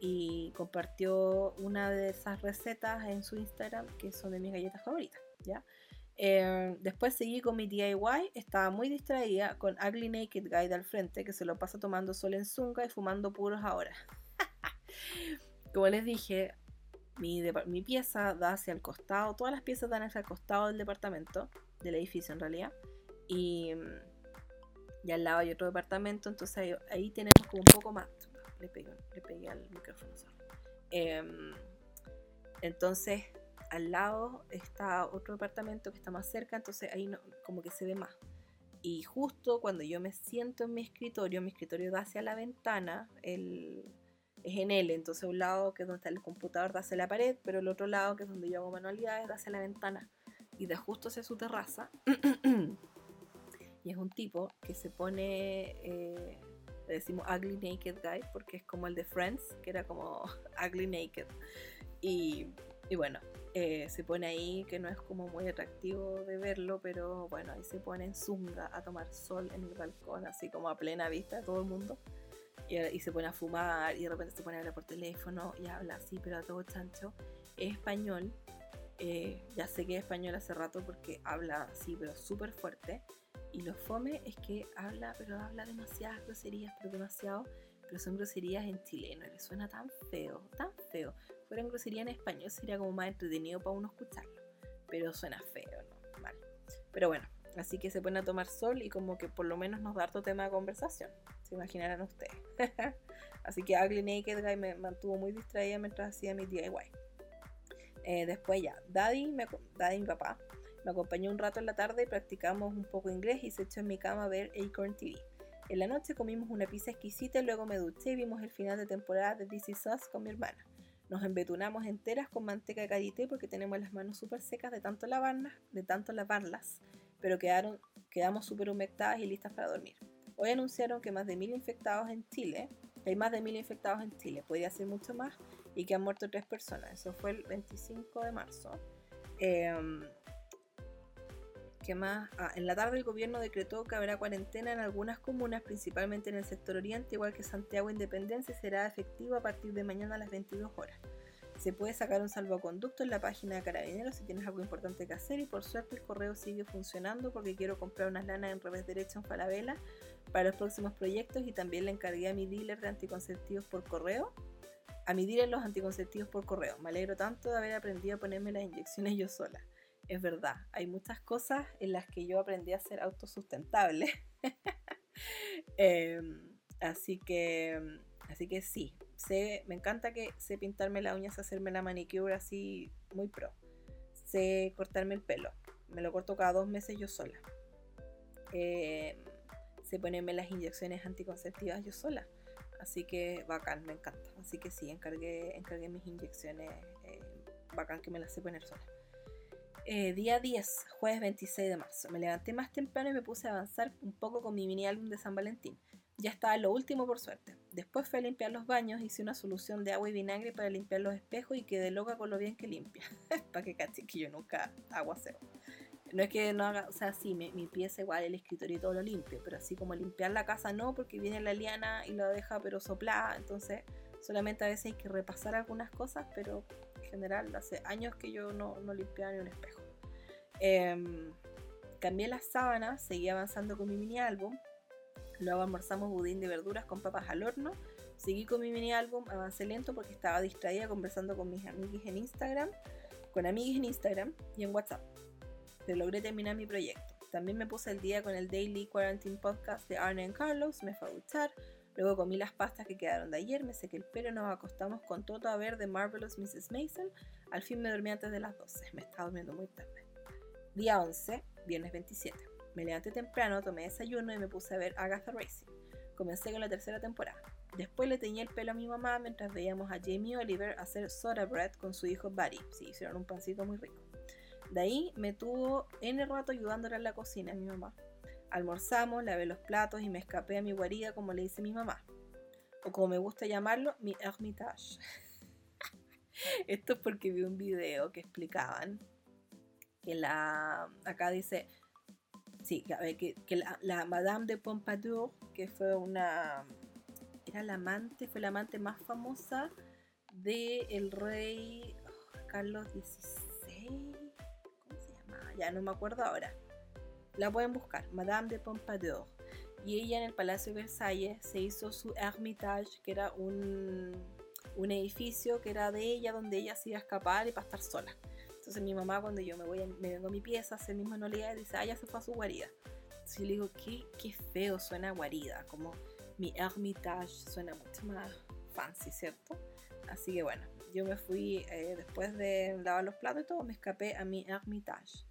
S2: y compartió una de esas recetas en su Instagram, que son de mis galletas favoritas, Em, después seguí con mi DIY, estaba muy distraída con Ugly Naked Guide al frente, que se lo pasa tomando sol en zunga y fumando puros ahora. *laughs* Como les dije, mi, pieza da hacia el costado, todas las piezas dan hacia el costado del departamento, del edificio en realidad, y, al lado hay otro departamento, entonces ahí, tenemos como un poco más. Le pegué, le al micrófono. Em, entonces al lado está otro departamento que está más cerca, entonces ahí no, como que se ve más. Y justo cuando yo me siento en mi escritorio, mi escritorio da hacia la ventana, el, es en L, entonces un lado que es donde está el computador da hacia la pared, pero el otro lado que es donde yo hago manualidades da hacia la ventana y de justo hacia su terraza. *clears throat* y es un tipo que se pone, eh, le decimos Ugly Naked Guy, porque es como el de Friends, que era como *laughs* Ugly Naked. Y, y bueno, eh, se pone ahí, que no es como muy atractivo de verlo, pero bueno, ahí se pone en zunga a tomar sol en el balcón, así como a plena vista de todo el mundo y, se pone a fumar y de repente se pone a hablar por teléfono y habla así, pero a todo chancho. Es español, eh, ya sé que es español hace rato porque habla así, pero súper fuerte. Y lo fome es que habla, pero habla demasiadas groserías, pero demasiado, pero son groserías en chileno, le suena tan feo, tan feo. Fueran groserías en español sería como más entretenido para uno escucharlo, pero suena feo, ¿no? Mal. Pero bueno, así que se pone a tomar sol y como que por lo menos nos da otro tema de conversación se imaginarán ustedes. *laughs* Así que Ugly Naked Guy me mantuvo muy distraída mientras hacía mi DIY. Eh, después ya, Daddy, me, Daddy, mi papá, me acompañó un rato en la tarde practicamos un poco inglés y se echó en mi cama a ver Acorn TV. En la noche comimos una pizza exquisita y luego me duché y vimos el final de temporada de This Is con mi hermana. Nos embetunamos enteras con manteca de karité porque tenemos las manos súper secas de tanto lavarlas, de tanto lavarlas, pero quedaron, quedamos súper humectadas y listas para dormir. Hoy anunciaron que más de mil infectados en Chile, hay más de mil infectados en Chile, podría ser mucho más, y que han muerto tres personas. Eso fue el 25 de marzo. Em, Ah, en la tarde el gobierno decretó que habrá cuarentena en algunas comunas, principalmente en el sector oriente, igual que Santiago Independencia, será efectiva a partir de mañana a las 22 horas. Se puede sacar un salvoconducto en la página de Carabineros si tienes algo importante que hacer y por suerte el correo sigue funcionando porque quiero comprar unas lanas en revés derecho en Falabella para los próximos proyectos y también le encargué a mi dealer de anticonceptivos por correo. A mi dealer los anticonceptivos por correo. Me alegro tanto de haber aprendido a ponerme las inyecciones yo sola. Es verdad, hay muchas cosas en las que yo aprendí a ser autosustentable. *laughs* Em, así que, así que sí, sé, me encanta que sé pintarme las uñas, hacerme la manicure así muy pro. Sé cortarme el pelo. Me lo corto cada dos meses yo sola. Eh, sé ponerme las inyecciones anticonceptivas yo sola. Así que bacán, me encanta. Así que sí, encargué, encargué mis inyecciones. Eh, bacán que me las sé poner sola. Eh, día 10, jueves 26 de marzo. Me levanté más temprano y me puse a avanzar un poco con mi mini álbum de San Valentín. Ya estaba lo último por suerte. Después fui a limpiar los baños, hice una solución de agua y vinagre para limpiar los espejos y quedé loca con lo bien que limpia. *laughs* para que caché que yo nunca aguaceo. No es que no haga, o sea, sí, mi, mi pieza igual, el escritorio y todo lo limpio, pero así como limpiar la casa no, porque viene la liana y lo deja pero soplada, entonces solamente a veces hay que repasar algunas cosas, pero general hace años que yo no, no limpiaba ni un espejo. Em, cambié las sábanas, seguí avanzando con mi mini álbum, luego almorzamos budín de verduras con papas al horno, seguí con mi mini álbum, avancé lento porque estaba distraída conversando con mis amigos en Instagram, con amigos en Instagram y en WhatsApp pero logré terminar mi proyecto. También me puse el día con el Daily Quarantine Podcast de Arne and Carlos, me fue a duchar, luego comí las pastas que quedaron de ayer, me sequé el pelo, nos acostamos con todo a ver de Marvelous Mrs. Mason, al fin me dormí antes de las 12, me estaba durmiendo muy tarde. Día 11, viernes 27. Me levanté temprano, tomé desayuno y me puse a ver Agatha Racing. Comencé con la tercera temporada. Después le teñí el pelo a mi mamá mientras veíamos a Jamie Oliver hacer soda bread con su hijo Buddy. Sí, hicieron un pancito muy rico. De ahí me tuvo en el rato ayudándole en la cocina a mi mamá. Almorzamos, lavé los platos y me escapé a mi guarida como le dice mi mamá. O como me gusta llamarlo, mi ermitage. *laughs* Esto es porque vi un video que explicaban que la... Acá dice... Sí, que, que la, la Madame de Pompadour, que fue una... Era la amante, fue la amante más famosa del el rey oh, Carlos XVI ya no me acuerdo ahora. La pueden buscar, Madame de Pompadour. Y ella en el Palacio de Versalles se hizo su Hermitage, que era un, un edificio que era de ella, donde ella se iba a escapar y para estar sola. Entonces mi mamá cuando yo me voy me vengo a mi pieza, hace mismo no le dice, ah, ya se fue a su guarida. Entonces yo le digo, qué, qué feo suena guarida, como mi Hermitage suena mucho más fancy, ¿cierto? Así que bueno, yo me fui, eh, después de lavar los platos y todo, me escapé a mi Hermitage.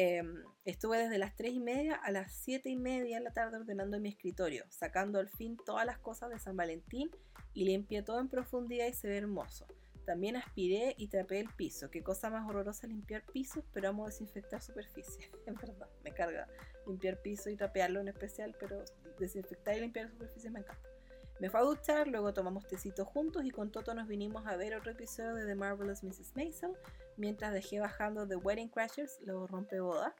S2: Em, estuve desde las 3 y media a las 7 y media de la tarde ordenando mi escritorio, sacando al fin todas las cosas de San Valentín y limpié todo en profundidad y se ve hermoso. También aspiré y trapé el piso. Qué cosa más horrorosa limpiar pisos, pero amo desinfectar superficie. *laughs* En verdad, me carga limpiar piso y trapearlo en especial, pero desinfectar y limpiar superficie me encanta. Me fue a duchar, luego tomamos tecito juntos y con Toto nos vinimos a ver otro episodio de The Marvelous Mrs. Maisel, mientras dejé bajando The Wedding Crashers, luego rompe boda,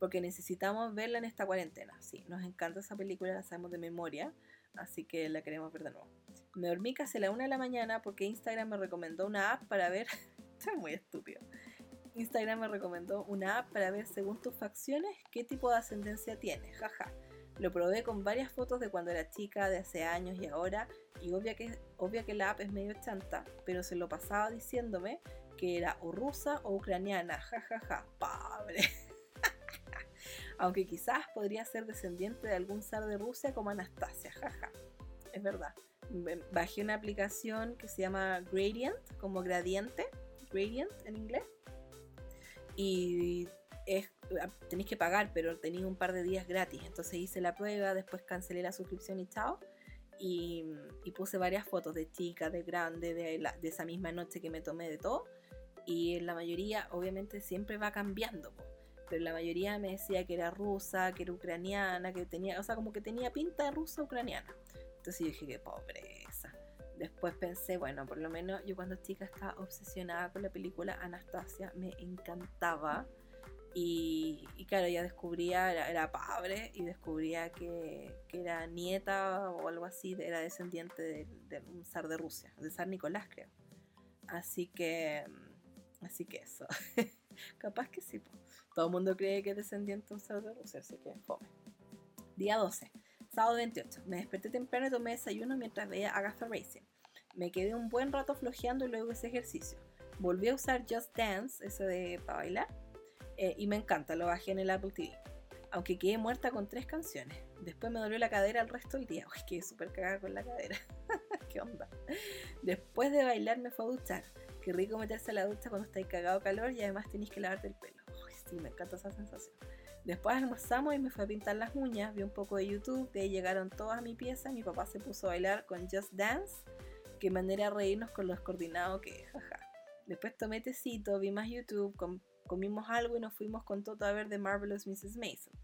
S2: porque necesitamos verla en esta cuarentena. Sí, nos encanta esa película, la sabemos de memoria, así que la queremos ver de nuevo. Me dormí casi a la una de la mañana porque Instagram me recomendó una app para ver. *laughs* Estoy muy estúpido. Instagram me recomendó una app para ver según tus facciones qué tipo de ascendencia tienes. Jaja. Lo probé con varias fotos de cuando era chica, de hace años y ahora, y obvia que, obvia que la app es medio chanta, pero se lo pasaba diciéndome que era o rusa o ucraniana, jajaja, pobre. *laughs* Aunque quizás podría ser descendiente de algún zar de Rusia como Anastasia, jaja. Es verdad. Bajé una aplicación que se llama Gradient, como gradiente, Gradient en inglés. Y es, ah, tenéis que pagar, pero tenéis un par de días gratis. Entonces hice la prueba, después cancelé la suscripción y chao. Y, puse varias fotos de chica, de grande, de, de, esa misma noche que me tomé de todo. Y la mayoría, obviamente, siempre va cambiando. Pero la mayoría me decía que era rusa, que era ucraniana, que tenía, o sea, como que tenía pinta de rusa ucraniana. Entonces yo dije, qué pobreza. Después pensé, bueno, por lo menos yo cuando chica estaba obsesionada con la película Anastasia, me encantaba. Y, claro, ya descubría, era, era padre y descubría que, era nieta o algo así, era descendiente de, un zar de Rusia, de zar Nicolás, creo. Así que, así que eso. *laughs* Capaz que sí. Todo el mundo cree que es descendiente de un zar de Rusia, así que fome. Día 12, sábado 28. Me desperté temprano y tomé desayuno mientras veía Agatha Racing. Me quedé un buen rato flojeando y luego ese ejercicio. Volví a usar Just Dance, ese de para bailar eh, y me encanta, lo bajé en el Apple TV. Aunque quedé muerta con tres canciones. Después me dolió la cadera el resto del día. Uy, quedé súper cagada con la cadera. *laughs* ¿Qué onda? Después de bailar me fue a duchar. Qué rico meterse a la ducha cuando estáis cagado calor y además tenéis que lavarte el pelo. Uy, sí, me encanta esa sensación. Después almorzamos y me fue a pintar las uñas. Vi un poco de YouTube. De ahí llegaron todas a mi pieza. Mi papá se puso a bailar con Just Dance. Qué manera de reírnos con los coordinados que, jaja. Después tomé tecito, vi más YouTube, comimos algo y nos fuimos con Toto a ver The Marvelous Mrs. Mason.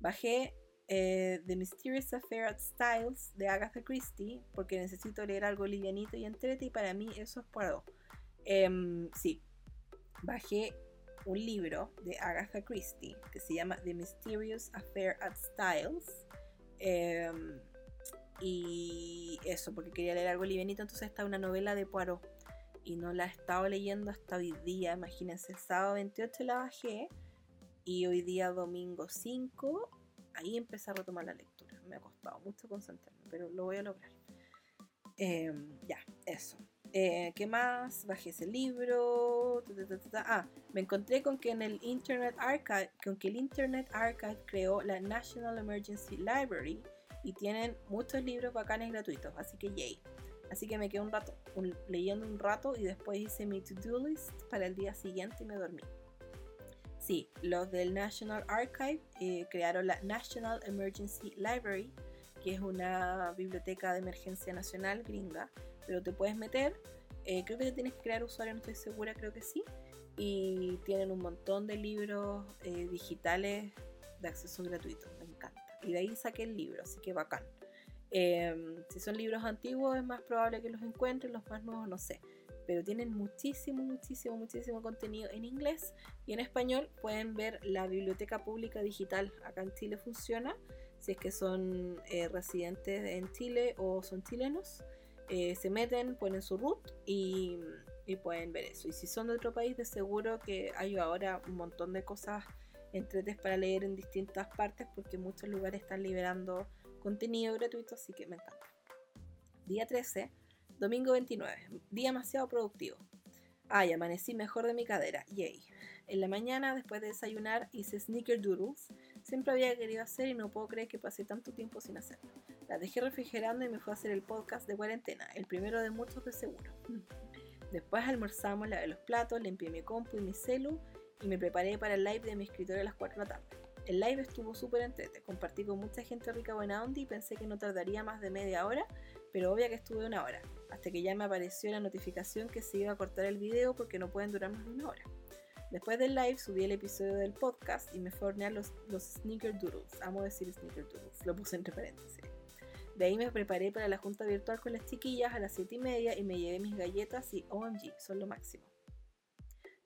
S2: Bajé eh, The Mysterious Affair at Styles de Agatha Christie, porque necesito leer algo livianito y entrete, y para mí eso es Poirot. Em, sí, bajé un libro de Agatha Christie que se llama The Mysterious Affair at Styles. Em, y eso, porque quería leer algo livianito, entonces está una novela de Poirot. Y no la he estado leyendo hasta hoy día. Imagínense, el sábado 28 la bajé. Y hoy día domingo 5, ahí empecé a retomar la lectura. Me ha costado mucho concentrarme, pero lo voy a lograr. Em, ya, eso. Eh, ¿Qué más? Bajé ese libro. Ah, me encontré con que en el Internet Archive, con que el Internet Archive creó la National Emergency Library y tienen muchos libros bacanes gratuitos, así que yay. Así que me quedé un rato leyendo un rato y después hice mi to-do list para el día siguiente y me dormí. Sí, los del National Archive eh, crearon la National Emergency Library, que es una biblioteca de emergencia nacional gringa, pero te puedes meter, eh, creo que te tienes que crear usuario, no estoy segura, creo que sí, y tienen un montón de libros eh, digitales de acceso gratuito, me encanta. Y de ahí saqué el libro, así que bacán. Em, si son libros antiguos es más probable que los encuentren, los más nuevos no sé. Pero tienen muchísimo, muchísimo, muchísimo contenido en inglés y en español. Pueden ver la biblioteca pública digital. Acá en Chile funciona. Si es que son eh, residentes en Chile o son chilenos, eh, se meten, ponen su root y, y pueden ver eso. Y si son de otro país, de seguro que hay ahora un montón de cosas entretes para leer en distintas partes porque muchos lugares están liberando contenido gratuito, así que me encanta. Día 13, domingo 29, día demasiado productivo. Ay, amanecí mejor de mi cadera, yay. En la mañana, después de desayunar, hice snickerdoodles. Siempre había querido hacer y no puedo creer que pasé tanto tiempo sin hacerlo. La dejé refrigerando y me fue a hacer el podcast de cuarentena, el primero de muchos de seguro. *laughs* Después almorzamos, lavé los platos, limpié mi compu y mi celu y me preparé para el live de mi escritorio a las 4 de la tarde. El live estuvo súper entrete, compartí con mucha gente rica buena onda y pensé que no tardaría más de media hora, pero obvio que estuve una hora, hasta que ya me apareció la notificación que se iba a cortar el video porque no pueden durar más de una hora. Después del live subí el episodio del podcast y me fue a hornear los, los sneaker doodles, amo decir sneaker doodles, lo puse entre paréntesis. De ahí me preparé para la junta virtual con las chiquillas a las 7 y media y me llevé mis galletas y OMG, son lo máximo.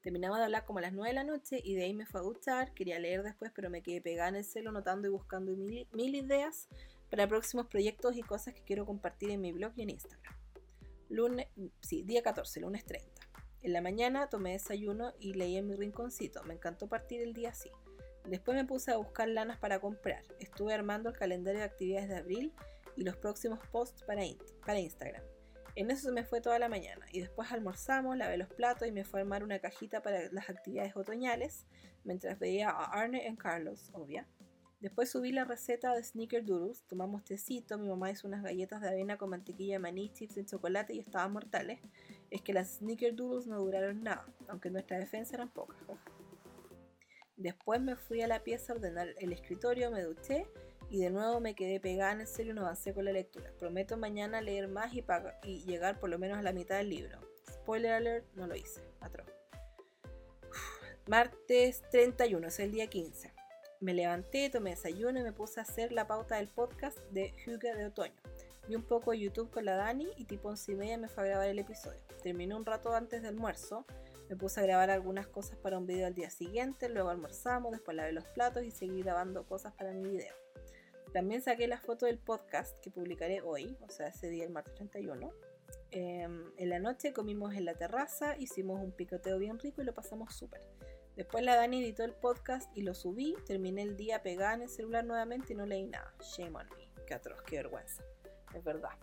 S2: Terminaba de hablar como a las 9 de la noche y de ahí me fue a duchar. Quería leer después, pero me quedé pegada en el celo notando y buscando mil, ideas para próximos proyectos y cosas que quiero compartir en mi blog y en Instagram. Lunes, sí, día 14, lunes 30. En la mañana tomé desayuno y leí en mi rinconcito. Me encantó partir el día así. Después me puse a buscar lanas para comprar. Estuve armando el calendario de actividades de abril y los próximos posts para, para Instagram. En eso se me fue toda la mañana y después almorzamos, lavé los platos y me fue a armar una cajita para las actividades otoñales mientras veía a Arne y Carlos, obvia. Después subí la receta de Sneaker Doodles, tomamos tecito, mi mamá hizo unas galletas de avena con mantequilla de maní, chips de chocolate y estaban mortales. Es que las Sneaker Doodles no duraron nada, aunque nuestra defensa eran pocas. Después me fui a la pieza a ordenar el escritorio, me duché y de nuevo me quedé pegada en el serio y no avancé con la lectura. Prometo mañana leer más y, y llegar por lo menos a la mitad del libro. Spoiler alert, no lo hice. Atroz. *sighs* Martes 31, es el día 15. Me levanté, tomé desayuno y me puse a hacer la pauta del podcast de Hugo de Otoño. Vi un poco de YouTube con la Dani y tipo 11 y media me fue a grabar el episodio. Terminé un rato antes del almuerzo, me puse a grabar algunas cosas para un video al día siguiente, luego almorzamos, después lavé los platos y seguí grabando cosas para mi video. También saqué la foto del podcast que publicaré hoy, o sea, ese día, el martes 31. Em, en la noche comimos en la terraza, hicimos un picoteo bien rico y lo pasamos súper. Después la Dani editó el podcast y lo subí. Terminé el día pegada en el celular nuevamente y no leí nada. Shame on me. Qué atroz, qué vergüenza. Es verdad.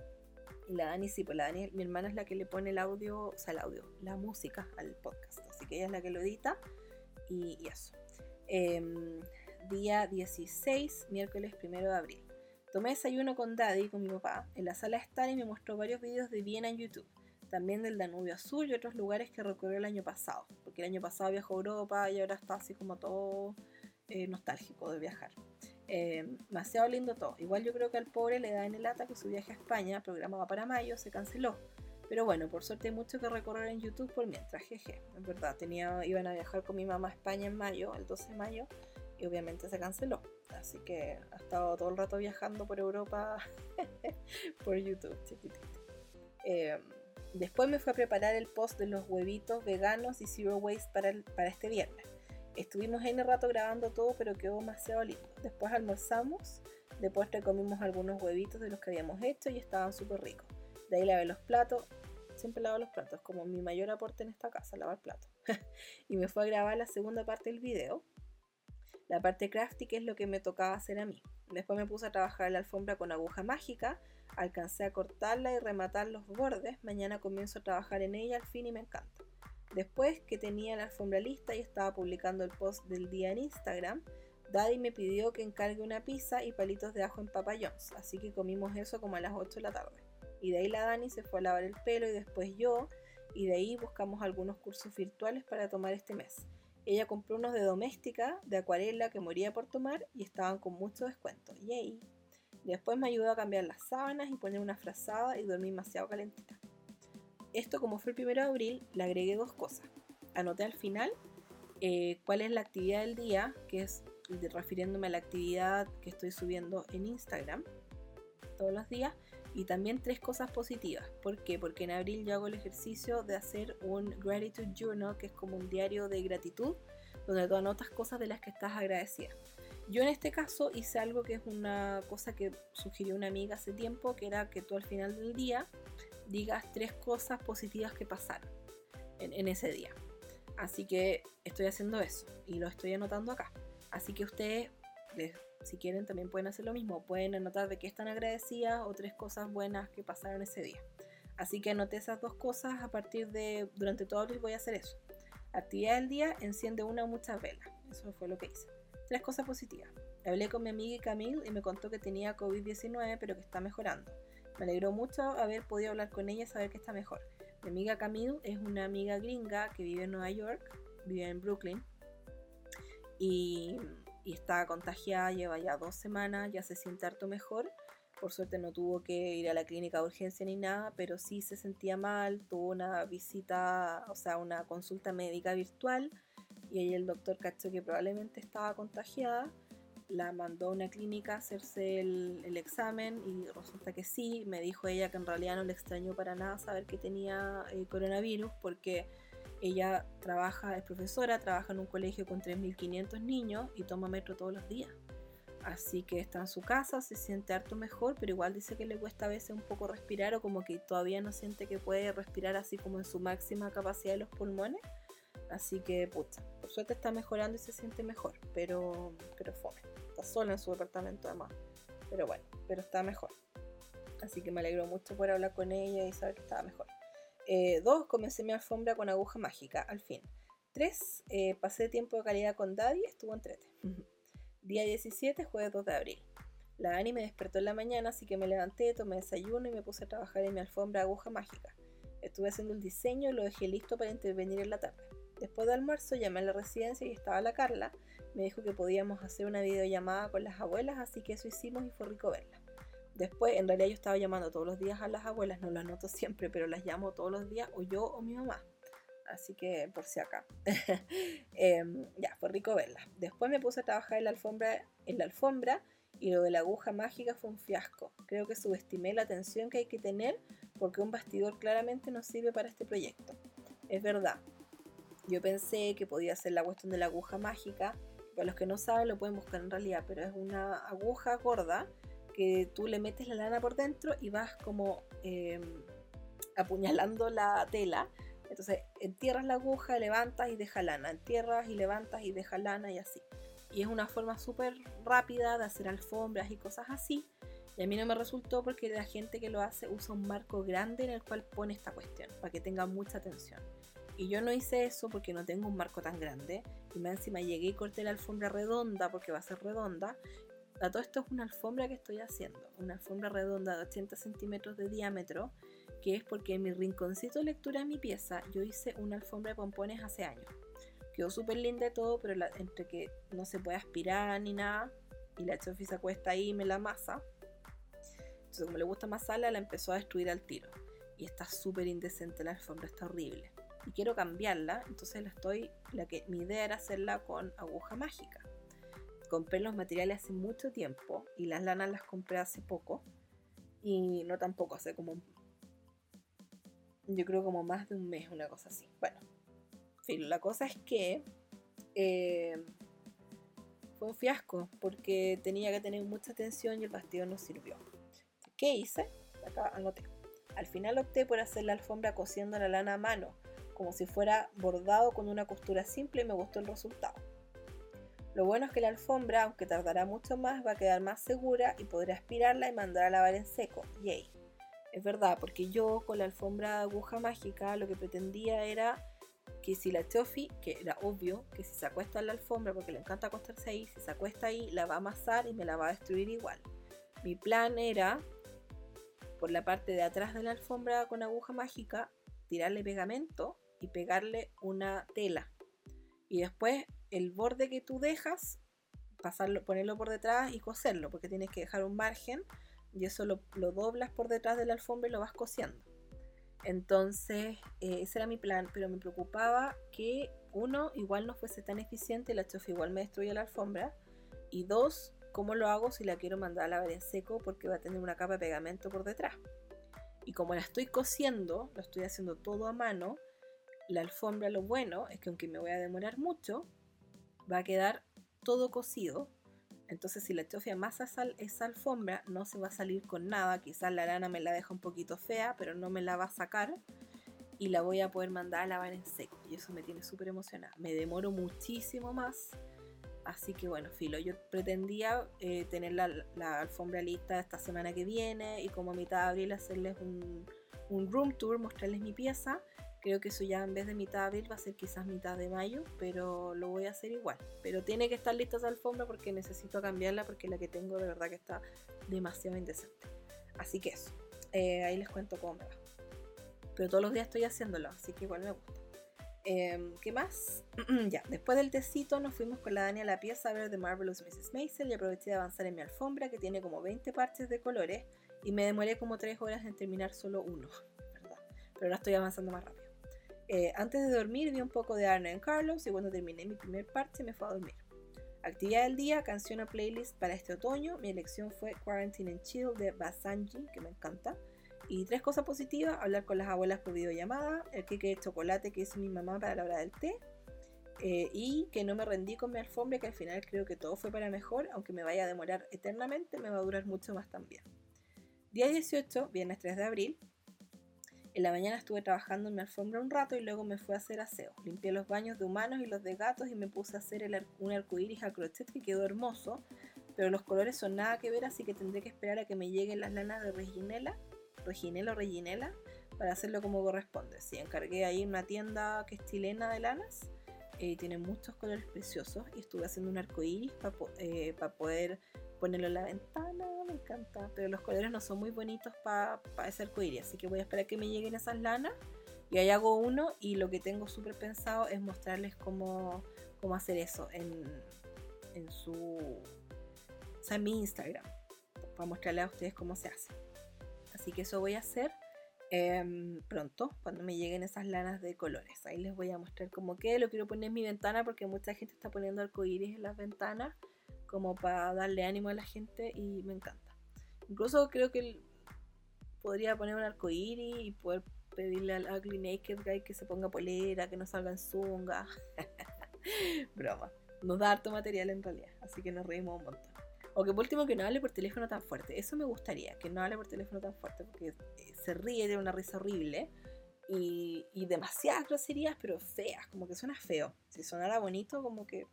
S2: Y la Dani, sí, pues la Dani, mi hermana es la que le pone el audio, o sea, el audio, la música al podcast. Así que ella es la que lo edita y, eso. Em, día 16, miércoles 1 de abril. Tomé desayuno con Daddy, con mi papá, en la sala estar y me mostró varios videos de Viena en YouTube. También del Danubio Azul y otros lugares que recorrió el año pasado. Porque el año pasado viajó a Europa y ahora está así como todo eh, nostálgico de viajar. Eh, demasiado lindo todo. Igual yo creo que al pobre le da en el lata que su viaje a España, programado para mayo, se canceló. Pero bueno, por suerte hay mucho que recorrer en YouTube por mientras, jeje. Es verdad, tenía, iban a viajar con mi mamá a España en mayo, el 12 de mayo, y obviamente se canceló. Así que ha estado todo el rato viajando por Europa *laughs* por YouTube, eh, después me fue a preparar el post de los huevitos veganos y zero waste para, para este viernes. Estuvimos en el rato grabando todo, pero quedó demasiado lindo. Después almorzamos, después comimos algunos huevitos de los que habíamos hecho y estaban súper ricos. De ahí lavé los platos, siempre lavo los platos, como mi mayor aporte en esta casa, lavar platos. *laughs* y me fue a grabar la segunda parte del video, la parte crafty, que es lo que me tocaba hacer a mí. Después me puse a trabajar la alfombra con aguja mágica, alcancé a cortarla y rematar los bordes. Mañana comienzo a trabajar en ella al fin y me encanta. Después que tenía la alfombra lista y estaba publicando el post del día en Instagram, Daddy me pidió que encargue una pizza y palitos de ajo en Papa así que comimos eso como a las 8 de la tarde. Y de ahí la Dani se fue a lavar el pelo y después yo, y de ahí buscamos algunos cursos virtuales para tomar este mes. Ella compró unos de doméstica, de acuarela que moría por tomar y estaban con mucho descuento. Yay. Después me ayudó a cambiar las sábanas y poner una frazada y dormí demasiado calentita. Esto como fue el primero de abril, le agregué dos cosas. Anoté al final eh, cuál es la actividad del día, que es refiriéndome a la actividad que estoy subiendo en Instagram todos los días, y también tres cosas positivas. ¿Por qué? Porque en abril yo hago el ejercicio de hacer un gratitude journal, que es como un diario de gratitud, donde tú anotas cosas de las que estás agradecida. Yo en este caso hice algo que es una cosa que sugirió una amiga hace tiempo, que era que tú al final del día digas tres cosas positivas que pasaron en, en ese día. Así que estoy haciendo eso y lo estoy anotando acá. Así que ustedes les si quieren también pueden hacer lo mismo, pueden anotar de qué están agradecidas o tres cosas buenas que pasaron ese día. Así que anoté esas dos cosas a partir de, durante todo abril voy a hacer eso. Actividad del día, enciende una o muchas velas. Eso fue lo que hice. Tres cosas positivas. Hablé con mi amiga Camille y me contó que tenía COVID-19 pero que está mejorando. Me alegró mucho haber podido hablar con ella y saber que está mejor. Mi amiga Camille es una amiga gringa que vive en Nueva York, vive en Brooklyn. Y y está contagiada, lleva ya dos semanas, ya se siente harto mejor. Por suerte no tuvo que ir a la clínica de urgencia ni nada, pero sí se sentía mal, tuvo una visita, o sea, una consulta médica virtual y ahí el doctor cachó que probablemente estaba contagiada, la mandó a una clínica a hacerse el, examen y resulta que sí, me dijo ella que en realidad no le extrañó para nada saber que tenía el eh, coronavirus porque ella trabaja, es profesora, trabaja en un colegio con 3.500 niños y toma metro todos los días. Así que está en su casa, se siente harto mejor, pero igual dice que le cuesta a veces un poco respirar o como que todavía no siente que puede respirar así como en su máxima capacidad de los pulmones. Así que, pucha, por suerte está mejorando y se siente mejor, pero, pero fome. Está sola en su departamento además. Pero bueno, pero está mejor. Así que me alegro mucho por hablar con ella y saber que estaba mejor. 2. Eh, comencé mi alfombra con aguja mágica, al fin. 3. Eh, pasé tiempo de calidad con Daddy, estuvo entrete. Día 17, jueves 2 de abril. La Dani me despertó en la mañana, así que me levanté, tomé desayuno y me puse a trabajar en mi alfombra aguja mágica. Estuve haciendo el diseño y lo dejé listo para intervenir en la tarde. Después de almuerzo llamé a la residencia y estaba la Carla. Me dijo que podíamos hacer una videollamada con las abuelas, así que eso hicimos y fue rico verla. Después, en realidad yo estaba llamando todos los días a las abuelas, no las anoto siempre, pero las llamo todos los días, o yo o mi mamá. Así que por si acá. *laughs* Em, ya, fue rico verlas. Después me puse a trabajar en la alfombra, en la alfombra y lo de la aguja mágica fue un fiasco. Creo que subestimé la atención que hay que tener porque un bastidor claramente no sirve para este proyecto. Es verdad. Yo pensé que podía ser la cuestión de la aguja mágica. Para los que no saben lo pueden buscar en realidad, pero es una aguja gorda que tú le metes la lana por dentro y vas como em, apuñalando la tela. Entonces entierras la aguja, levantas y dejas lana, entierras y levantas y dejas lana y así. Y es una forma súper rápida de hacer alfombras y cosas así. Y a mí no me resultó porque la gente que lo hace usa un marco grande en el cual pone esta cuestión, para que tenga mucha atención. Y yo no hice eso porque no tengo un marco tan grande. Y más encima llegué y corté la alfombra redonda porque va a ser redonda todo esto es una alfombra que estoy haciendo, una alfombra redonda de 80 centímetros de diámetro, que es porque en mi rinconcito de lectura en mi pieza yo hice una alfombra de pompones hace años. Quedó súper linda y todo, pero entre que no se puede aspirar ni nada, y la chofi se acuesta ahí me la masa. Entonces, como le gusta más sala, la empezó a destruir al tiro. Y está súper indecente la alfombra, está horrible. Y quiero cambiarla, entonces la estoy, la que, mi idea era hacerla con aguja mágica compré los materiales hace mucho tiempo y las lanas las compré hace poco. Y no tampoco, hace como. Yo creo como más de un mes, una cosa así. Bueno, fin, la cosa es que. Eh, fue un fiasco porque tenía que tener mucha atención y el vestido no sirvió. ¿Qué hice? Acá anoté. Al final opté por hacer la alfombra cosiendo la lana a mano, como si fuera bordado con una costura simple y me gustó el resultado. Lo bueno es que la alfombra, aunque tardará mucho más, va a quedar más segura y podré aspirarla y mandar a lavar en seco. Yay. Es verdad, porque yo con la alfombra de aguja mágica lo que pretendía era que si la Chofi, que era obvio que si se acuesta en la alfombra, porque le encanta acostarse ahí, si se acuesta ahí, la va a amasar y me la va a destruir igual. Mi plan era, por la parte de atrás de la alfombra con aguja mágica, tirarle pegamento y pegarle una tela. Y después el borde que tú dejas, pasarlo, ponerlo por detrás y coserlo, porque tienes que dejar un margen y eso lo, doblas por detrás de la alfombra y lo vas cosiendo. Entonces, eh, ese era mi plan, pero me preocupaba que uno, igual no fuese tan eficiente, la chofa igual me destruye la alfombra, y dos, ¿cómo lo hago si la quiero mandar a lavar en seco? Porque va a tener una capa de pegamento por detrás. Y como la estoy cosiendo, lo estoy haciendo todo a mano, la alfombra lo bueno es que aunque me voy a demorar mucho, va a quedar todo cocido. Entonces si la chofia más esa alfombra no se va a salir con nada. Quizás la lana me la deja un poquito fea, pero no me la va a sacar. Y la voy a poder mandar a lavar en seco. Y eso me tiene súper emocionada. Me demoro muchísimo más. Así que bueno, filo, yo pretendía eh, tener la, alfombra lista esta semana que viene y como a mitad de abril hacerles un, un room tour, mostrarles mi pieza Creo que eso ya en vez de mitad de abril va a ser quizás mitad de mayo, pero lo voy a hacer igual. Pero tiene que estar lista esa alfombra porque necesito cambiarla porque la que tengo de verdad que está demasiado indecente. Así que eso, eh, ahí les cuento cómo me va. Pero todos los días estoy haciéndolo, así que igual me gusta. Em, ¿Qué más? *clears throat* ya, después del tecito nos fuimos con la Dani a la pieza a ver The Marvelous Mrs. Maisel y aproveché de avanzar en mi alfombra que tiene como 20 parches de colores y me demoré como 3 horas en terminar solo uno, ¿verdad? Pero ahora estoy avanzando más rápido. Eh, antes de dormir vi un poco de Arne and Carlos y cuando terminé mi primer parte me fue a dormir. Actividad del día, canción o playlist para este otoño. Mi elección fue Quarantine and Chill de Basanji, que me encanta. Y tres cosas positivas, hablar con las abuelas por videollamada, el queque de chocolate que hizo mi mamá para la hora del té, eh, y que no me rendí con mi alfombra, que al final creo que todo fue para mejor, aunque me vaya a demorar eternamente, me va a durar mucho más también. Día 18, viernes 3 de abril, en la mañana estuve trabajando en mi alfombra un rato y luego me fui a hacer aseo. Limpié los baños de humanos y los de gatos y me puse a hacer el, un arcoíris a crochet que quedó hermoso, pero los colores son nada que ver, así que tendré que esperar a que me lleguen las lanas de Reginela, Reginela o Reginela, para hacerlo como corresponde. Sí, encargué ahí una tienda que es chilena de lanas y eh, tiene muchos colores preciosos y estuve haciendo un arcoíris para eh, poder ponerlo en la ventana, me encanta. Pero los colores no son muy bonitos para pa ese arcoíris, así que voy a esperar que me lleguen esas lanas. Y ahí hago uno y lo que tengo súper pensado es mostrarles cómo, cómo hacer eso en, en su... O sea, en mi Instagram. Para mostrarles a ustedes cómo se hace. Así que eso voy a hacer em, pronto, cuando me lleguen esas lanas de colores. Ahí les voy a mostrar cómo quede. Lo quiero poner en mi ventana porque mucha gente está poniendo arcoíris en las ventanas como para darle ánimo a la gente y me encanta. Incluso creo que podría poner un arcoíris y poder pedirle al Ugly Naked Guy que se ponga polera, que no salga en zunga. *laughs* Broma. Nos da harto material en realidad, así que nos reímos un montón. O que por último que no hable por teléfono tan fuerte. Eso me gustaría, que no hable por teléfono tan fuerte, porque eh, se ríe, de una risa horrible. Y, y demasiadas groserías, pero feas, como que suena feo. Si sonara bonito, como que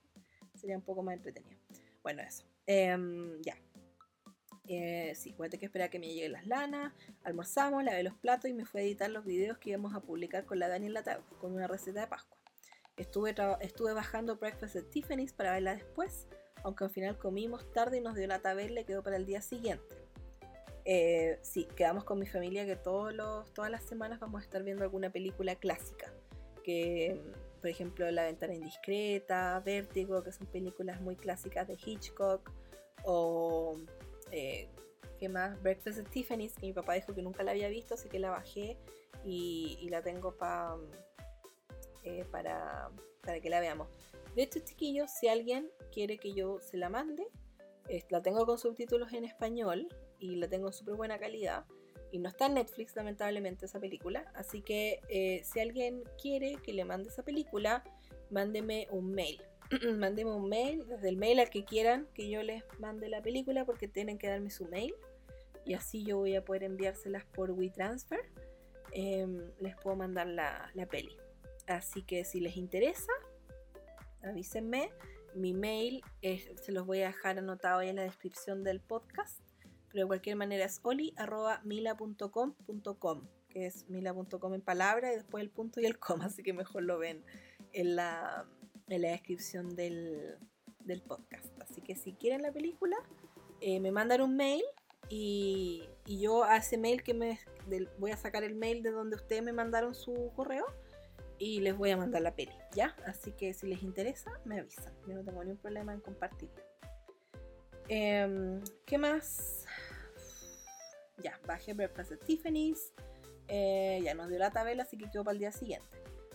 S2: sería un poco más entretenido. Bueno, eso. Em, ya. Eh, sí, voy que esperar a que me lleguen las lanas. Almorzamos, lavé los platos y me fui a editar los videos que íbamos a publicar con la Dani en la tarde, con una receta de Pascua. Estuve, estuve bajando Breakfast at Tiffany's para verla después, aunque al final comimos tarde y nos dio la tabela y quedó para el día siguiente. Eh, sí, quedamos con mi familia que todos los, todas las semanas vamos a estar viendo alguna película clásica. Que por ejemplo La ventana indiscreta, Vértigo, que son películas muy clásicas de Hitchcock, o eh, ¿qué más? Breakfast at Tiffany's, que mi papá dijo que nunca la había visto, así que la bajé y, la tengo eh, para, para que la veamos. De hecho, chiquillos, si alguien quiere que yo se la mande, la tengo con subtítulos en español y la tengo en súper buena calidad. Y no está en Netflix, lamentablemente, esa película. Así que eh, si alguien quiere que le mande esa película, mándeme un mail. *clears throat* mándeme un mail, desde el mail al que quieran que yo les mande la película, porque tienen que darme su mail. Y así yo voy a poder enviárselas por WeTransfer. Em, les puedo mandar la, la peli. Así que si les interesa, avísenme. Mi mail se los voy a dejar anotado ahí en la descripción del podcast. Pero de cualquier manera es oli.mila.com.com, que es mila.com en palabra y después el punto y el coma, así que mejor lo ven en la, en la descripción del, del, podcast. Así que si quieren la película, eh, me mandan un mail y, y, yo a ese mail que me voy a sacar el mail de donde ustedes me mandaron su correo y les voy a mandar la peli, ¿ya? Así que si les interesa, me avisan. Yo no tengo ningún problema en compartirlo. Em, ¿Qué más? Ya, bajé Breakfast at Tiffany's. Eh, ya nos dio la tabela, así que quedó para el día siguiente.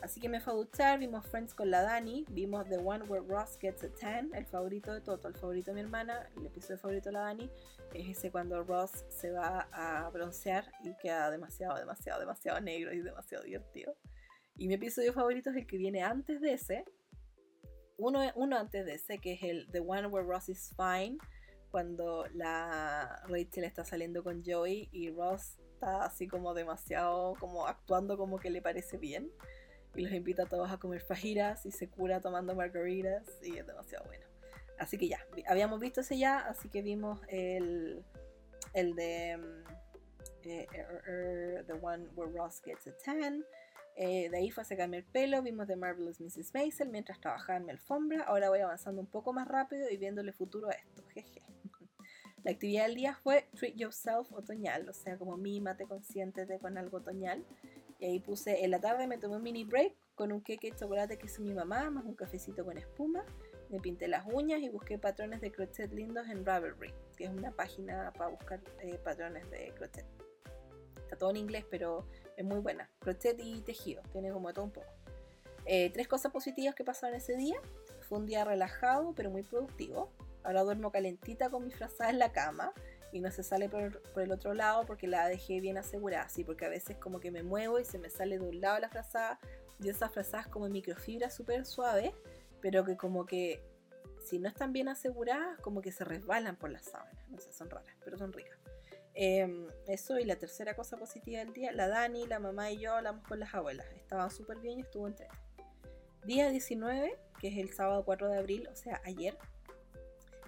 S2: Así que me fue a duchar, vimos Friends con la Dani, vimos The One Where Ross Gets a Tan, el favorito de Toto, el favorito de mi hermana, el episodio favorito de la Dani, es ese cuando Ross se va a broncear y queda demasiado, demasiado, demasiado negro y demasiado divertido. Y mi episodio favorito es el que viene antes de ese. Uno, uno antes de ese, que es el The One Where Ross is Fine. Cuando la Rachel está saliendo con Joey y Ross está así como demasiado, como actuando como que le parece bien. Y los invita a todos a comer fajiras y se cura tomando margaritas y es demasiado bueno. Así que ya, habíamos visto ese ya, así que vimos el, el de mm, eh, er, er, The One Where Ross Gets a Tan. Eh, de ahí fue a sacarme el pelo, vimos The Marvelous Mrs. Maisel mientras trabajaba en mi alfombra. Ahora voy avanzando un poco más rápido y viéndole futuro a esto. Jeje. La actividad del día fue Treat Yourself otoñal, o sea, como mímate, consciente con algo otoñal. Y ahí puse, en la tarde me tomé un mini break con un cake de chocolate que hizo mi mamá, más un cafecito con espuma. Me pinté las uñas y busqué patrones de crochet lindos en Ravelry, que es una página para buscar eh, patrones de crochet. Está todo en inglés, pero es muy buena. Crochet y tejido, tiene como todo un poco. Eh, tres cosas positivas que pasaron ese día. Fue un día relajado, pero muy productivo. Ahora duermo calentita con mi frazada en la cama y no se sale por, el otro lado porque la dejé bien asegurada. Sí, porque a veces como que me muevo y se me sale de un lado la frazada y esas frazadas como microfibra súper suaves, pero que como que si no están bien aseguradas, como que se resbalan por las sábanas. No sé, son raras, pero son ricas. Em, eso y la tercera cosa positiva del día, la Dani, la mamá y yo hablamos con las abuelas. Estaban súper bien y estuvo entre Día 19, que es el sábado 4 de abril, o sea, ayer,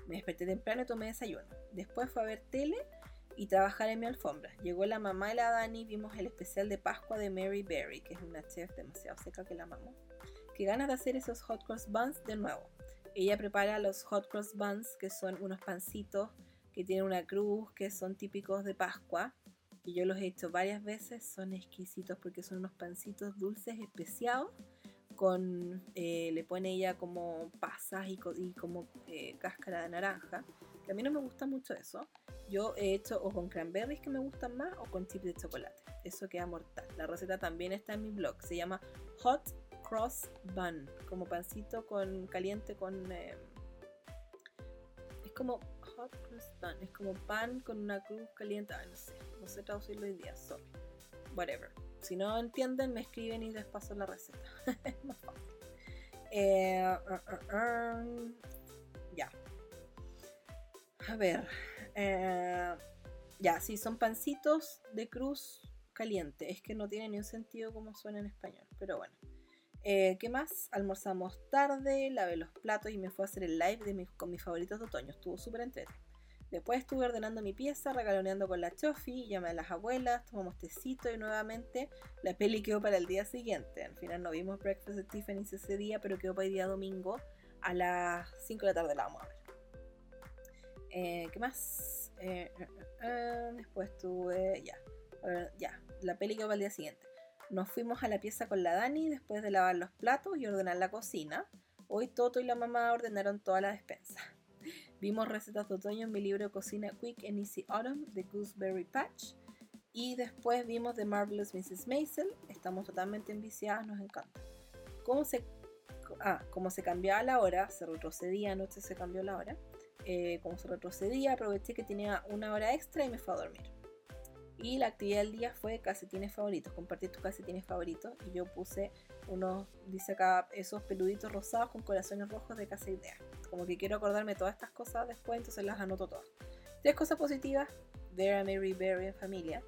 S2: me desperté temprano y tomé desayuno. Después fue a ver tele y trabajar en mi alfombra. Llegó la mamá y la Dani, vimos el especial de Pascua de Mary Berry, que es una chef demasiado seca que la amamos. Qué ganas de hacer esos hot cross buns de nuevo. Ella prepara los hot cross buns, que son unos pancitos que tienen una cruz, que son típicos de Pascua. Y yo los he hecho varias veces, son exquisitos porque son unos pancitos dulces especiados. Con, eh, le pone ella como pasas y, como eh, cáscara de naranja. A mí no me gusta mucho eso. Yo he hecho o con cranberries que me gustan más o con chips de chocolate. Eso queda mortal. La receta también está en mi blog. Se llama Hot Cross Bun. Como pancito con caliente con... Eh, es como es como pan con una cruz caliente. no sé, no sé traducirlo hoy día, sorry. Whatever. Si no entienden, me escriben y les paso la receta. *laughs* Eh, uh, uh, uh, ya. A ver. Eh, ya, sí, son pancitos de cruz caliente. Es que no tiene ni un sentido como suena en español. Pero bueno. Eh, ¿Qué más? Almorzamos tarde, lavé los platos y me fue a hacer el live de con mis favoritos de otoño. Estuvo súper entretenido. Después estuve ordenando mi pieza, regaloneando con la chofi, llamé a las abuelas, tomamos tecito y nuevamente la peli quedó para el día siguiente. Al final no vimos Breakfast at Tiffany's ese día, pero quedó para el día domingo a las 5 de la tarde la vamos a ver. Eh, ¿Qué más? Eh, después estuve, ya, ya, la peli quedó para el día siguiente. Nos fuimos a la pieza con la Dani después de lavar los platos y ordenar la cocina. Hoy Toto y la mamá ordenaron toda la despensa. Vimos recetas de otoño en mi libro Cocina Quick and Easy Autumn de Gooseberry Patch. Y después vimos The Marvelous Mrs. Maisel. Estamos totalmente enviciadas, nos encanta. ¿Cómo se, ah, como se cambiaba la hora, se retrocedía, anoche se cambió la hora, eh, como se retrocedía, aproveché que tenía una hora extra y me fue a dormir. Y la actividad del día fue calcetines favoritos, compartir tus calcetines favoritos. Y yo puse unos, dice acá, esos peluditos rosados con corazones rojos de Casa. Como que quiero acordarme todas estas cosas después, entonces las anoto todas. Tres cosas positivas, ver a Mary Berry en familia.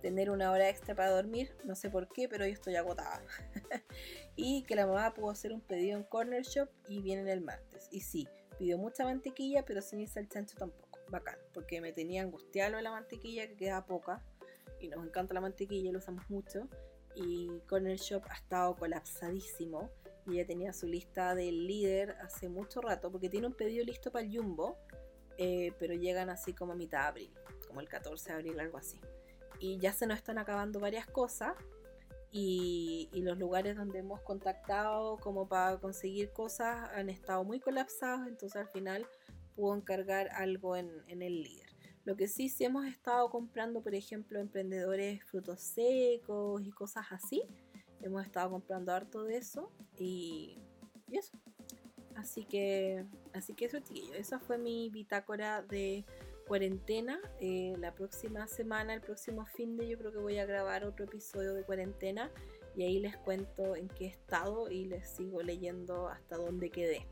S2: Tener una hora extra para dormir, no sé por qué, pero yo estoy agotada. *laughs* y que la mamá pudo hacer un pedido en Corner Shop y viene el martes. Y sí, pidió mucha mantequilla, pero sin irse al chancho tampoco bacán, porque me tenía angustiado la mantequilla, que queda poca, y nos encanta la mantequilla, lo usamos mucho, y Corner Shop ha estado colapsadísimo, y ella tenía su lista del líder hace mucho rato, porque tiene un pedido listo para el Jumbo, eh, pero llegan así como a mitad de abril, como el 14 de abril, algo así. Y ya se nos están acabando varias cosas, y, los lugares donde hemos contactado como para conseguir cosas han estado muy colapsados, entonces al final pudo encargar algo en, el líder. Lo que sí, sí hemos estado comprando, por ejemplo, emprendedores frutos secos y cosas así. Hemos estado comprando harto de eso y, eso. Así que, así que eso, chiquillo. Esa fue mi bitácora de cuarentena. Eh, la próxima semana, el próximo fin de, yo creo que voy a grabar otro episodio de cuarentena y ahí les cuento en qué estado y les sigo leyendo hasta dónde quedé.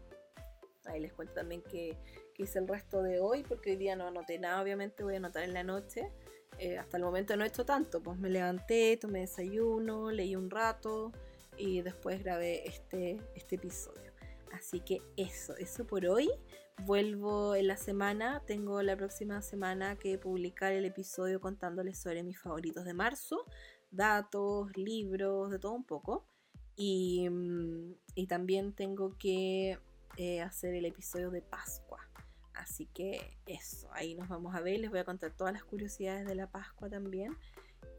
S2: Ahí les cuento también que que hice el resto de hoy, porque hoy día no anoté nada, obviamente voy a anotar en la noche. Eh, hasta el momento no he hecho tanto, pues me levanté, tomé desayuno, leí un rato y después grabé este, este episodio. Así que eso, eso por hoy. Vuelvo en la semana, tengo la próxima semana que publicar el episodio contándoles sobre mis favoritos de marzo, datos, libros, de todo un poco. Y, mm, y también tengo que eh, hacer el episodio de Pascua. Así que eso, ahí nos vamos a ver. Les voy a contar todas las curiosidades de la Pascua también.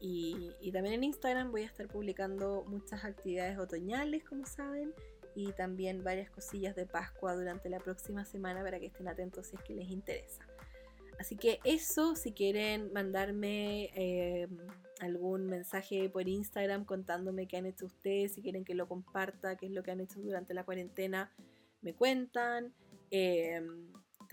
S2: Y, también en Instagram voy a estar publicando muchas actividades otoñales, como saben, y también varias cosillas de Pascua durante la próxima semana para que estén atentos si es que les interesa. Así que eso, si quieren mandarme eh, algún mensaje por Instagram contándome qué han hecho ustedes, si quieren que lo comparta, qué es lo que han hecho durante la cuarentena, me cuentan. Eh,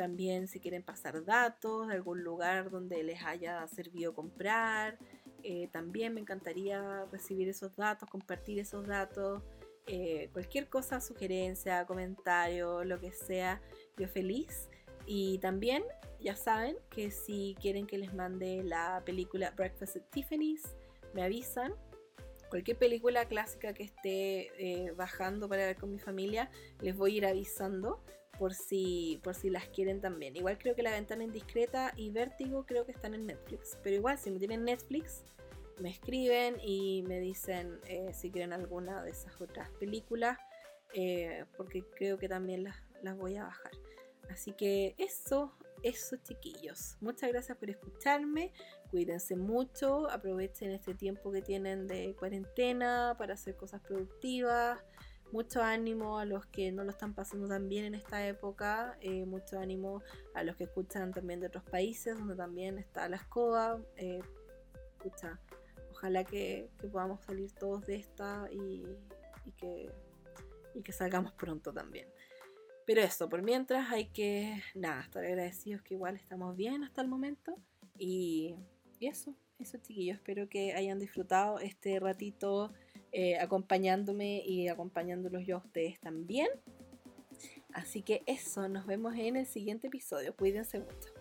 S2: también si quieren pasar datos de algún lugar donde les haya servido comprar. Eh, también me encantaría recibir esos datos, compartir esos datos. Eh, cualquier cosa, sugerencia, comentario, lo que sea, yo feliz. Y también ya saben que si quieren que les mande la película Breakfast at Tiffany's, me avisan. Cualquier película clásica que esté eh, bajando para ver con mi familia, les voy a ir avisando por si, por si las quieren también. Igual creo que La Ventana Indiscreta y Vértigo creo que están en Netflix. Pero igual, si no tienen Netflix, me escriben y me dicen eh, si quieren alguna de esas otras películas. Eh, porque creo que también las, las voy a bajar. Así que eso, eso chiquillos. Muchas gracias por escucharme. Cuídense mucho. Aprovechen este tiempo que tienen de cuarentena para hacer cosas productivas mucho ánimo a los que no lo están pasando tan bien en esta época, eh, mucho ánimo a los que escuchan también de otros países donde también está la escoba. Eh, escucha, ojalá que, podamos salir todos de esta y, que, y que salgamos pronto también. Pero eso, por mientras hay que, nada, estar agradecidos que igual estamos bien hasta el momento. Y, y eso, eso chiquillos, espero que hayan disfrutado este ratito eh, acompañándome y acompañándolos yo a ustedes también. Así que eso, nos vemos en el siguiente episodio. Cuídense mucho.